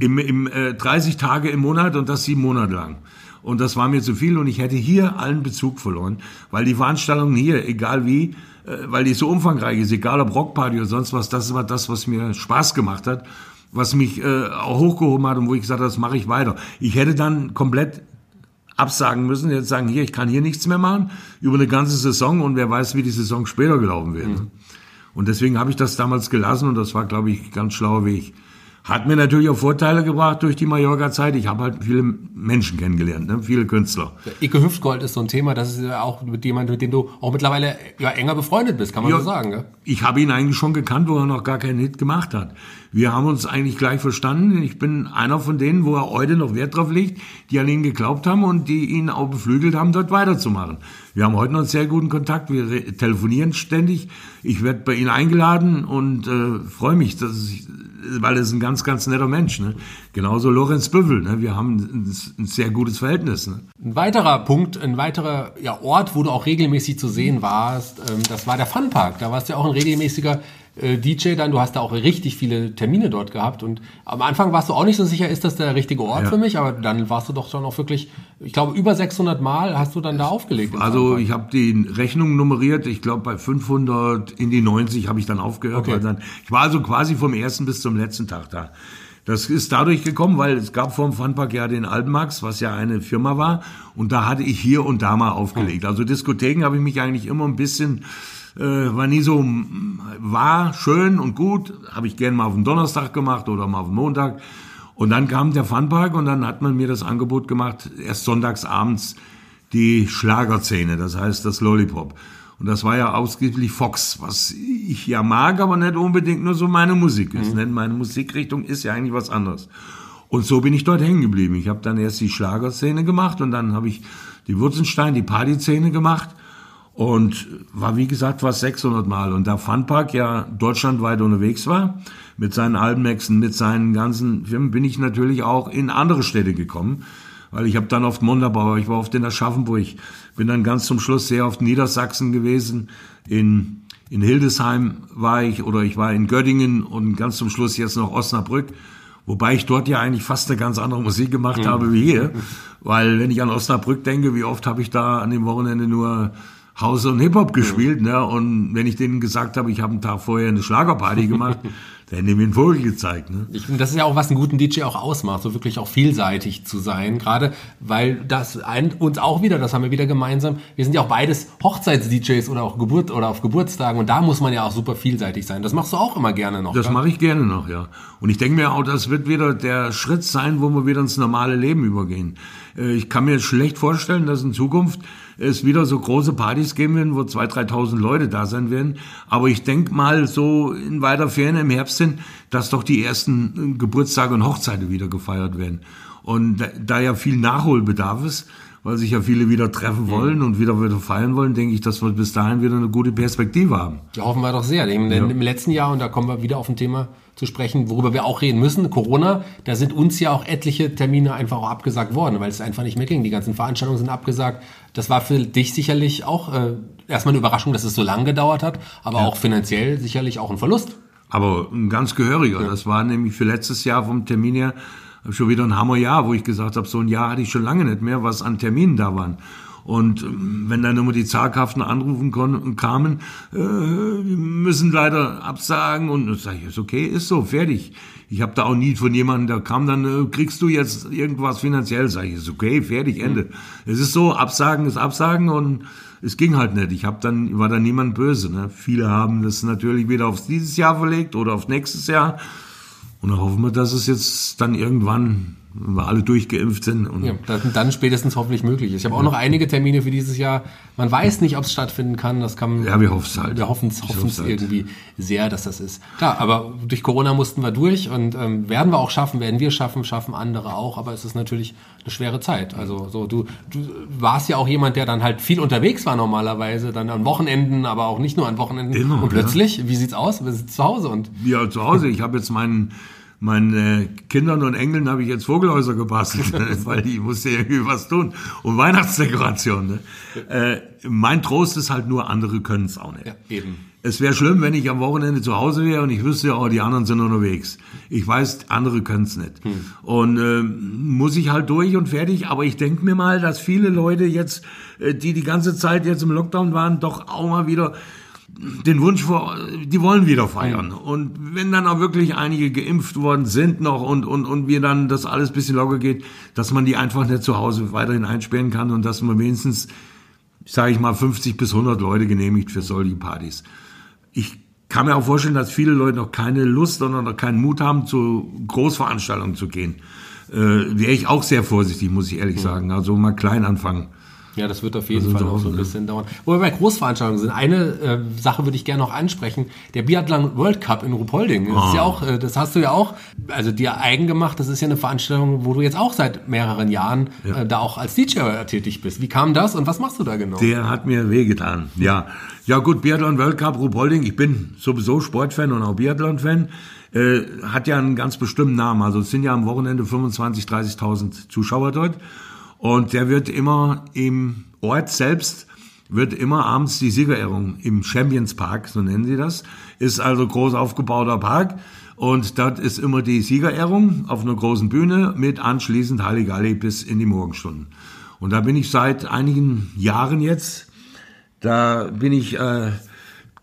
C: im, im äh, 30 Tage im Monat und das sieben Monate lang. Und das war mir zu viel und ich hätte hier allen Bezug verloren, weil die Veranstaltung hier, egal wie, äh, weil die so umfangreich ist, egal ob Rockparty oder sonst was, das war das, was mir Spaß gemacht hat, was mich äh, auch hochgehoben hat und wo ich gesagt habe, das mache ich weiter. Ich hätte dann komplett absagen müssen, jetzt sagen, hier, ich kann hier nichts mehr machen, über eine ganze Saison und wer weiß, wie die Saison später gelaufen wird. Mhm. Und deswegen habe ich das damals gelassen und das war, glaube ich, ganz schlauer Weg. Hat mir natürlich auch Vorteile gebracht durch die Mallorca-Zeit. Ich habe halt viele Menschen kennengelernt, ne? viele Künstler.
B: Ike Hüftgold ist so ein Thema, das ist ja auch mit jemandem, mit dem du auch mittlerweile ja, enger befreundet bist, kann man ja, so sagen. Ne?
C: Ich habe ihn eigentlich schon gekannt, wo er noch gar keinen Hit gemacht hat. Wir haben uns eigentlich gleich verstanden. Ich bin einer von denen, wo er heute noch Wert drauf legt, die an ihn geglaubt haben und die ihn auch beflügelt haben, dort weiterzumachen. Wir haben heute noch einen sehr guten Kontakt. Wir telefonieren ständig. Ich werde bei ihm eingeladen und äh, freue mich, dass ich weil er ist ein ganz, ganz netter Mensch. Ne? Genauso Lorenz Büffel. Ne? Wir haben ein, ein sehr gutes Verhältnis. Ne?
B: Ein weiterer Punkt, ein weiterer ja, Ort, wo du auch regelmäßig zu sehen warst, ähm, das war der Funpark. Da warst du ja auch regelmäßiger äh, DJ dann, du hast da auch richtig viele Termine dort gehabt und am Anfang warst du auch nicht so sicher, ist das der richtige Ort ja. für mich, aber dann warst du doch schon auch wirklich, ich glaube über 600 Mal hast du dann da aufgelegt.
C: Also ich habe die Rechnung nummeriert, ich glaube bei 500 in die 90 habe ich dann aufgehört. Okay. Dann, ich war also quasi vom ersten bis zum letzten Tag da. Das ist dadurch gekommen, weil es gab vor dem Funpark ja den Albenmax, was ja eine Firma war. Und da hatte ich hier und da mal aufgelegt. Also Diskotheken habe ich mich eigentlich immer ein bisschen äh, war nie so, war schön und gut, habe ich gern mal auf den Donnerstag gemacht oder mal auf den Montag. Und dann kam der Funpark und dann hat man mir das Angebot gemacht, erst sonntags abends die Schlagerszene, das heißt das Lollipop. Und das war ja ausgeblich Fox, was ich ja mag, aber nicht unbedingt nur so meine Musik ist. Mhm. Meine Musikrichtung ist ja eigentlich was anderes. Und so bin ich dort hängen geblieben. Ich habe dann erst die Schlagerszene gemacht und dann habe ich die Wurzenstein, die Partyszene gemacht und war, wie gesagt, fast 600 Mal. Und da Funpark ja deutschlandweit unterwegs war, mit seinen Albenmexen, mit seinen ganzen Firmen, bin ich natürlich auch in andere Städte gekommen. Weil ich habe dann oft Monderbauer, ich war oft in Aschaffenburg, bin dann ganz zum Schluss sehr oft Niedersachsen gewesen. In, in Hildesheim war ich oder ich war in Göttingen und ganz zum Schluss jetzt noch Osnabrück. Wobei ich dort ja eigentlich fast eine ganz andere Musik gemacht mhm. habe wie hier. Weil wenn ich an Osnabrück denke, wie oft habe ich da an dem Wochenende nur House und Hip-Hop gespielt. Ja. Ne? Und wenn ich denen gesagt habe, ich habe einen Tag vorher eine Schlagerparty gemacht, dann hätten die mir einen Vogel gezeigt. Ne?
B: Ich finde, das ist ja auch, was einen guten DJ auch ausmacht, so wirklich auch vielseitig zu sein. Gerade weil das ein, uns auch wieder, das haben wir wieder gemeinsam, wir sind ja auch beides Hochzeits-DJs oder auch Geburt oder auf Geburtstagen und da muss man ja auch super vielseitig sein. Das machst du auch immer gerne noch.
C: Das mache ich gerne noch, ja. Und ich denke mir auch, das wird wieder der Schritt sein, wo wir wieder ins normale Leben übergehen. Äh, ich kann mir schlecht vorstellen, dass in Zukunft es wieder so große Partys geben werden, wo 2.000, 3.000 Leute da sein werden. Aber ich denke mal so in weiter Ferne im Herbst sind, dass doch die ersten Geburtstage und Hochzeiten wieder gefeiert werden. Und da, da ja viel Nachholbedarf ist, weil sich ja viele wieder treffen wollen und wieder wieder feiern wollen, denke ich, dass wir bis dahin wieder eine gute Perspektive haben.
B: Ja, hoffen wir doch sehr. Im, ja. Im letzten Jahr, und da kommen wir wieder auf ein Thema zu sprechen, worüber wir auch reden müssen, Corona, da sind uns ja auch etliche Termine einfach auch abgesagt worden, weil es einfach nicht mehr ging. Die ganzen Veranstaltungen sind abgesagt. Das war für dich sicherlich auch äh, erstmal eine Überraschung, dass es so lange gedauert hat, aber ja. auch finanziell sicherlich auch ein Verlust.
C: Aber ein ganz gehöriger. Ja. Das war nämlich für letztes Jahr vom Termin her schon wieder ein Hammerjahr, wo ich gesagt habe, so ein Jahr hatte ich schon lange nicht mehr, was an Terminen da waren. Und ähm, wenn dann immer die zaghaften Anrufen kamen, äh, wir müssen leider absagen und dann sage ich, ist okay, ist so, fertig. Ich habe da auch nie von jemandem, da kam dann, äh, kriegst du jetzt irgendwas finanziell, sage ich, ist okay, fertig, Ende. Mhm. Es ist so, Absagen ist Absagen und es ging halt nicht. Ich hab dann, war dann niemand böse. Ne? Viele haben das natürlich wieder aufs dieses Jahr verlegt oder auf nächstes Jahr. Und dann hoffen wir, dass es jetzt dann irgendwann wenn wir alle durchgeimpft sind. Und
B: ja, dann spätestens hoffentlich möglich ist. Ich habe auch noch einige Termine für dieses Jahr. Man weiß nicht, ob es stattfinden kann. Das kann.
C: Ja, wir hoffen es halt.
B: Wir hoffen es halt. irgendwie sehr, dass das ist. Klar, aber durch Corona mussten wir durch und ähm, werden wir auch schaffen, werden wir schaffen, schaffen andere auch. Aber es ist natürlich eine schwere Zeit. Also so du, du warst ja auch jemand, der dann halt viel unterwegs war normalerweise, dann an Wochenenden, aber auch nicht nur an Wochenenden. Immer, und plötzlich, ja. wie sieht's aus? Wir sind zu Hause und
C: ja, zu Hause. Ich habe jetzt meinen meinen Kindern und Engeln habe ich jetzt Vogelhäuser gebastelt, weil die musste irgendwie was tun. Und Weihnachtsdekoration. Ne? Äh, mein Trost ist halt nur, andere können es auch nicht.
B: Ja, eben.
C: Es wäre schlimm, wenn ich am Wochenende zu Hause wäre und ich wüsste, oh, die anderen sind unterwegs. Ich weiß, andere können es nicht. Hm. Und äh, muss ich halt durch und fertig. Aber ich denke mir mal, dass viele Leute jetzt, äh, die die ganze Zeit jetzt im Lockdown waren, doch auch mal wieder den Wunsch vor, die wollen wieder feiern. Und wenn dann auch wirklich einige geimpft worden sind noch und, und, und wir dann das alles bisschen locker geht, dass man die einfach nicht zu Hause weiterhin einsperren kann und dass man wenigstens, sage ich mal, 50 bis 100 Leute genehmigt für solche Partys. Ich kann mir auch vorstellen, dass viele Leute noch keine Lust oder noch keinen Mut haben, zu Großveranstaltungen zu gehen. Äh, Wäre ich auch sehr vorsichtig, muss ich ehrlich sagen. Also mal klein anfangen.
B: Ja, das wird auf jeden Fall noch so ein bisschen dauern. Wo wir bei Großveranstaltungen sind, eine äh, Sache würde ich gerne noch ansprechen. Der Biathlon World Cup in Ruhpolding. Das oh. ist ja ah. auch, äh, das hast du ja auch, also dir eigen gemacht. Das ist ja eine Veranstaltung, wo du jetzt auch seit mehreren Jahren ja. äh, da auch als DJ tätig bist. Wie kam das und was machst du da genau?
C: Der hat mir wehgetan, ja. Ja gut, Biathlon World Cup Ruhpolding. Ich bin sowieso Sportfan und auch Biathlon-Fan. Äh, hat ja einen ganz bestimmten Namen. Also es sind ja am Wochenende 25.000, 30.000 Zuschauer dort. Und der wird immer im Ort selbst, wird immer abends die Siegerehrung im Champions Park, so nennen sie das, ist also groß aufgebauter Park. Und dort ist immer die Siegerehrung auf einer großen Bühne mit anschließend Halligalli bis in die Morgenstunden. Und da bin ich seit einigen Jahren jetzt, da bin ich äh,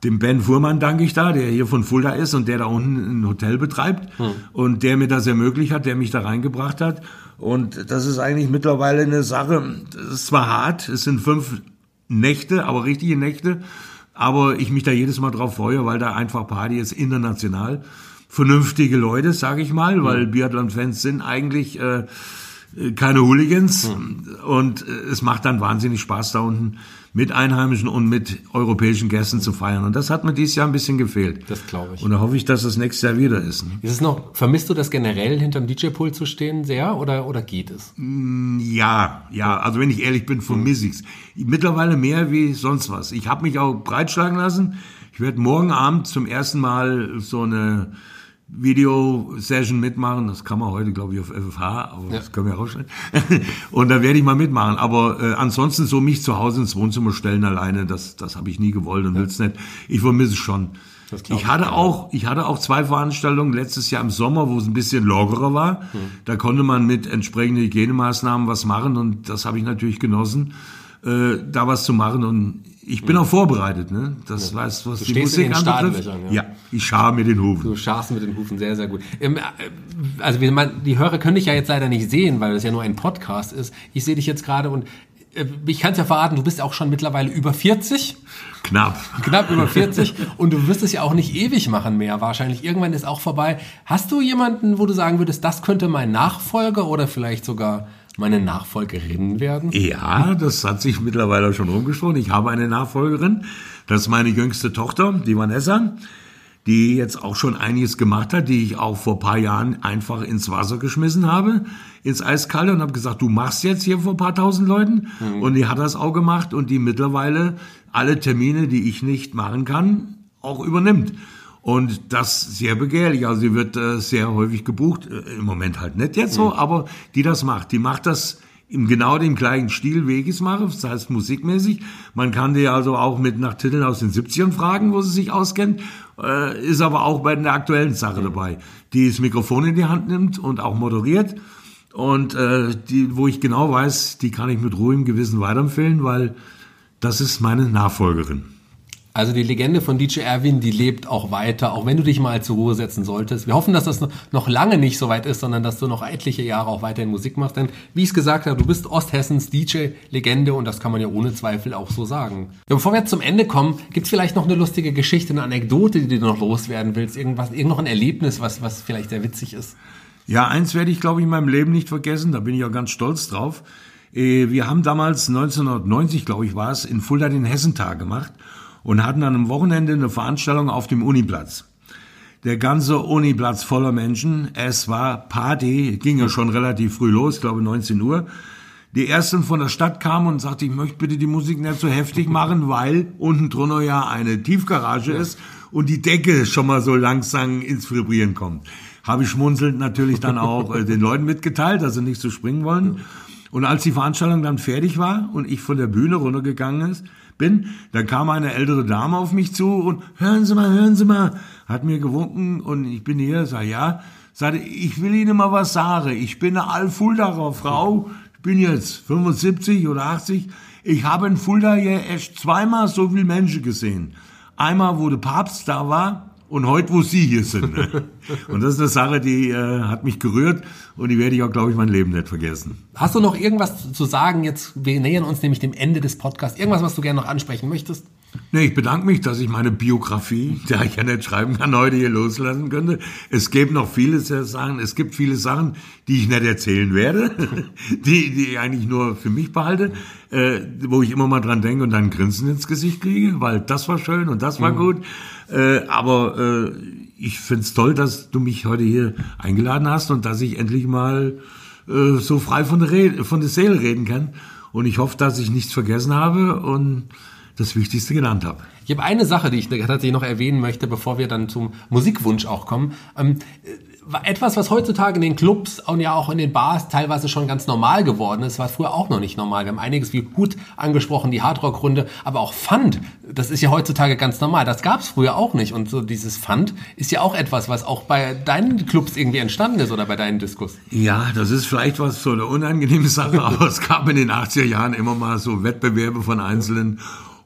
C: dem Ben Fuhrmann danke ich da, der hier von Fulda ist und der da unten ein Hotel betreibt hm. und der mir das ermöglicht hat, der mich da reingebracht hat. Und das ist eigentlich mittlerweile eine Sache, das ist zwar hart, es sind fünf Nächte, aber richtige Nächte, aber ich mich da jedes Mal drauf freue, weil da einfach Party ist international. Vernünftige Leute, sage ich mal, weil Biathlon-Fans sind eigentlich äh, keine Hooligans mhm. und äh, es macht dann wahnsinnig Spaß da unten mit Einheimischen und mit europäischen Gästen zu feiern. Und das hat mir dieses Jahr ein bisschen gefehlt.
B: Das glaube ich.
C: Und da hoffe ich, dass das nächstes Jahr wieder ist. Ne?
B: Ist es noch, vermisst du das generell hinterm DJ-Pool zu stehen sehr oder, oder geht es?
C: Mm, ja, ja. Also wenn ich ehrlich bin, vermisse ich's. Mittlerweile mehr wie sonst was. Ich habe mich auch breitschlagen lassen. Ich werde morgen Abend zum ersten Mal so eine Video-Session mitmachen. Das kann man heute, glaube ich, auf FFH, aber ja. das können wir rausschneiden. und da werde ich mal mitmachen. Aber äh, ansonsten so mich zu Hause ins Wohnzimmer stellen alleine, das, das habe ich nie gewollt und ja. will's nicht. Ich vermisse es schon. Ich hatte ich auch, ich hatte auch zwei Veranstaltungen letztes Jahr im Sommer, wo es ein bisschen lockerer war. Hm. Da konnte man mit entsprechenden Hygienemaßnahmen was machen und das habe ich natürlich genossen, äh, da was zu machen. Und ich bin auch vorbereitet, ne? Das ja. weiß, was
B: du die Musik anbetrifft. Ja.
C: ja, ich schaue mit den Hufen.
B: Du scharst mit den Hufen, sehr, sehr gut. Äh, also die Hörer können dich ja jetzt leider nicht sehen, weil das ja nur ein Podcast ist. Ich sehe dich jetzt gerade und äh, ich kann es ja verraten, du bist auch schon mittlerweile über 40.
C: Knapp.
B: Knapp über 40. Und du wirst es ja auch nicht ewig machen mehr. Wahrscheinlich irgendwann ist auch vorbei. Hast du jemanden, wo du sagen würdest, das könnte mein Nachfolger oder vielleicht sogar meine Nachfolgerin werden?
C: Ja, das hat sich mittlerweile schon rumgesprochen. Ich habe eine Nachfolgerin. Das ist meine jüngste Tochter, die Vanessa, die jetzt auch schon einiges gemacht hat, die ich auch vor paar Jahren einfach ins Wasser geschmissen habe, ins Eiskalte und habe gesagt, du machst jetzt hier vor paar tausend Leuten. Mhm. Und die hat das auch gemacht und die mittlerweile alle Termine, die ich nicht machen kann, auch übernimmt. Und das sehr begehrlich. Also sie wird äh, sehr häufig gebucht. Äh, Im Moment halt nicht jetzt so, mhm. aber die das macht. Die macht das im genau dem gleichen Stil, wie ich es mache, das heißt musikmäßig. Man kann die also auch mit nach Titeln aus den 70ern fragen, wo sie sich auskennt, äh, ist aber auch bei der aktuellen Sache mhm. dabei, die das Mikrofon in die Hand nimmt und auch moderiert und äh, die, wo ich genau weiß, die kann ich mit ruhigem Gewissen weiterempfehlen, weil das ist meine Nachfolgerin.
B: Also die Legende von DJ Erwin, die lebt auch weiter, auch wenn du dich mal zur Ruhe setzen solltest. Wir hoffen, dass das noch lange nicht so weit ist, sondern dass du noch etliche Jahre auch weiterhin Musik machst. Denn wie ich es gesagt habe, du bist Osthessens DJ-Legende und das kann man ja ohne Zweifel auch so sagen. Ja, bevor wir jetzt zum Ende kommen, gibt's vielleicht noch eine lustige Geschichte, eine Anekdote, die du noch loswerden willst? Irgendwas, irgend noch ein Erlebnis, was, was vielleicht sehr witzig ist?
C: Ja, eins werde ich, glaube ich, in meinem Leben nicht vergessen. Da bin ich auch ganz stolz drauf. Äh, wir haben damals 1990, glaube ich, war es, in Fulda den Hessentag gemacht und hatten an einem Wochenende eine Veranstaltung auf dem Uniplatz. Der ganze Uniplatz voller Menschen. Es war Party, ging ja schon relativ früh los, ich glaube 19 Uhr. Die ersten von der Stadt kamen und sagte, ich möchte bitte die Musik nicht so heftig machen, weil unten drunter ja eine Tiefgarage ist und die Decke schon mal so langsam ins Vibrieren kommt. habe ich schmunzelnd natürlich dann auch äh, den Leuten mitgeteilt, dass sie nicht so springen wollen. Und als die Veranstaltung dann fertig war und ich von der Bühne runtergegangen ist, bin, dann kam eine ältere Dame auf mich zu und hören Sie mal, hören Sie mal, hat mir gewunken und ich bin hier, sag ja, sagte, ich will Ihnen mal was sagen. Ich bin eine Allfuldacher Frau, ich bin jetzt 75 oder 80. Ich habe in Fulda hier erst zweimal so viele Menschen gesehen. Einmal, wo der Papst da war, und heute, wo Sie hier sind. Ne? Und das ist eine Sache, die äh, hat mich gerührt und die werde ich auch, glaube ich, mein Leben nicht vergessen.
B: Hast du noch irgendwas zu sagen? Jetzt, wir nähern uns nämlich dem Ende des Podcasts. Irgendwas, was du gerne noch ansprechen möchtest?
C: Nee, ich bedanke mich, dass ich meine Biografie, der ich ja nicht schreiben kann, heute hier loslassen könnte. Es gibt noch vieles zu sagen. Es gibt viele Sachen, die ich nicht erzählen werde, die, die ich eigentlich nur für mich behalte, äh, wo ich immer mal dran denke und dann Grinsen ins Gesicht kriege, weil das war schön und das war mhm. gut. Äh, aber äh, ich find's toll, dass du mich heute hier eingeladen hast und dass ich endlich mal äh, so frei von der, Rede, von der Seele reden kann. Und ich hoffe, dass ich nichts vergessen habe und das Wichtigste genannt habe.
B: Ich habe eine Sache, die ich tatsächlich noch erwähnen möchte, bevor wir dann zum Musikwunsch auch kommen. Ähm, etwas, was heutzutage in den Clubs und ja auch in den Bars teilweise schon ganz normal geworden ist, war früher auch noch nicht normal. Wir haben einiges wie Hut angesprochen, die Hardrock-Runde, aber auch Fund, das ist ja heutzutage ganz normal. Das gab es früher auch nicht. Und so dieses Fund ist ja auch etwas, was auch bei deinen Clubs irgendwie entstanden ist oder bei deinen Diskus.
C: Ja, das ist vielleicht was so eine unangenehme Sache, aber es gab in den 80er Jahren immer mal so Wettbewerbe von einzelnen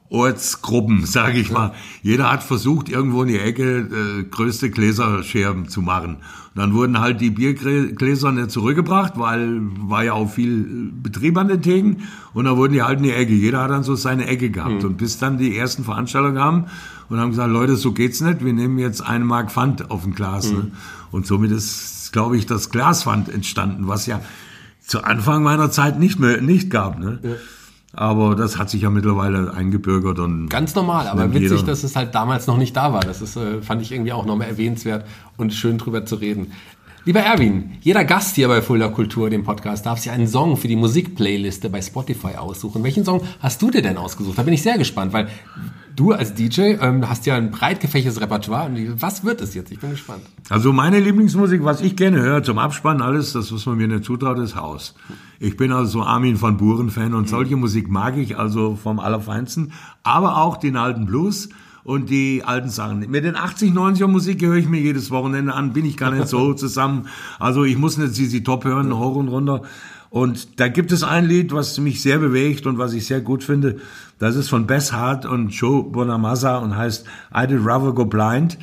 C: Ortsgruppen, sage ich mal. Jeder hat versucht, irgendwo in die Ecke äh, größte Gläserscherben zu machen. Und dann wurden halt die Biergläser nicht zurückgebracht, weil war ja auch viel Betrieb an den Theken. Und dann wurden die halt in die Ecke. Jeder hat dann so seine Ecke gehabt. Mhm. Und bis dann die ersten Veranstaltungen kamen und haben gesagt, Leute, so geht's nicht. Wir nehmen jetzt eine Mark Pfand auf ein Glas. Mhm. Ne? Und somit ist, glaube ich, das Glaspfand entstanden, was ja zu Anfang meiner Zeit nicht mehr nicht gab. Ne? Ja. Aber das hat sich ja mittlerweile eingebürgert und.
B: Ganz normal, aber witzig, jeder. dass es halt damals noch nicht da war. Das ist, äh, fand ich irgendwie auch nochmal erwähnenswert und schön drüber zu reden. Lieber Erwin, jeder Gast hier bei Fulda Kultur, dem Podcast, darf sich einen Song für die Musikplayliste bei Spotify aussuchen. Welchen Song hast du dir denn ausgesucht? Da bin ich sehr gespannt, weil du als DJ ähm, hast ja ein breit gefächertes Repertoire. Was wird es jetzt? Ich bin gespannt.
C: Also meine Lieblingsmusik, was ich gerne höre zum Abspannen, alles, das, was man mir nicht zutraut, ist Haus. Ich bin also so Armin van Buren Fan und solche Musik mag ich also vom Allerfeinsten, aber auch den alten Blues und die alten Sachen. Mit den 80, 90er Musik höre ich mir jedes Wochenende an, bin ich gar nicht so zusammen. Also ich muss nicht sie Top hören, hoch und runter. Und da gibt es ein Lied, was mich sehr bewegt und was ich sehr gut finde. Das ist von Bess Hart und Joe Bonamassa und heißt I Did Rather Go Blind.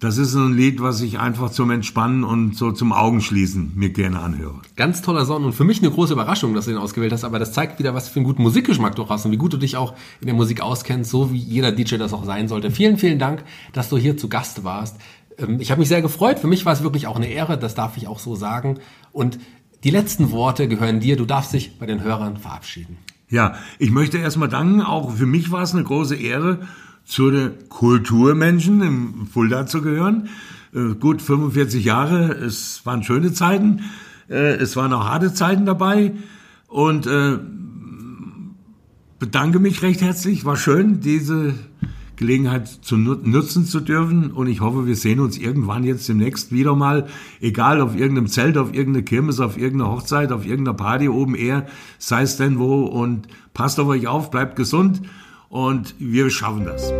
C: Das ist ein Lied, was ich einfach zum Entspannen und so zum Augenschließen mir gerne anhöre.
B: Ganz toller Song und für mich eine große Überraschung, dass du den ausgewählt hast, aber das zeigt wieder, was für einen guten Musikgeschmack du hast und wie gut du dich auch in der Musik auskennst, so wie jeder DJ das auch sein sollte. Vielen, vielen Dank, dass du hier zu Gast warst. Ähm, ich habe mich sehr gefreut. Für mich war es wirklich auch eine Ehre, das darf ich auch so sagen. Und die letzten Worte gehören dir. Du darfst dich bei den Hörern verabschieden.
C: Ja, ich möchte erstmal danken. Auch für mich war es eine große Ehre zu den Kulturmenschen im Fulda zu gehören. Äh, gut 45 Jahre, es waren schöne Zeiten, äh, es waren auch harte Zeiten dabei. Und äh, bedanke mich recht herzlich. War schön, diese Gelegenheit zu nutzen zu dürfen. Und ich hoffe, wir sehen uns irgendwann jetzt demnächst wieder mal, egal auf irgendeinem Zelt, auf irgendeiner Kirmes, auf irgendeiner Hochzeit, auf irgendeiner Party oben eher, sei es denn wo. Und passt auf euch auf, bleibt gesund und wir schaffen das.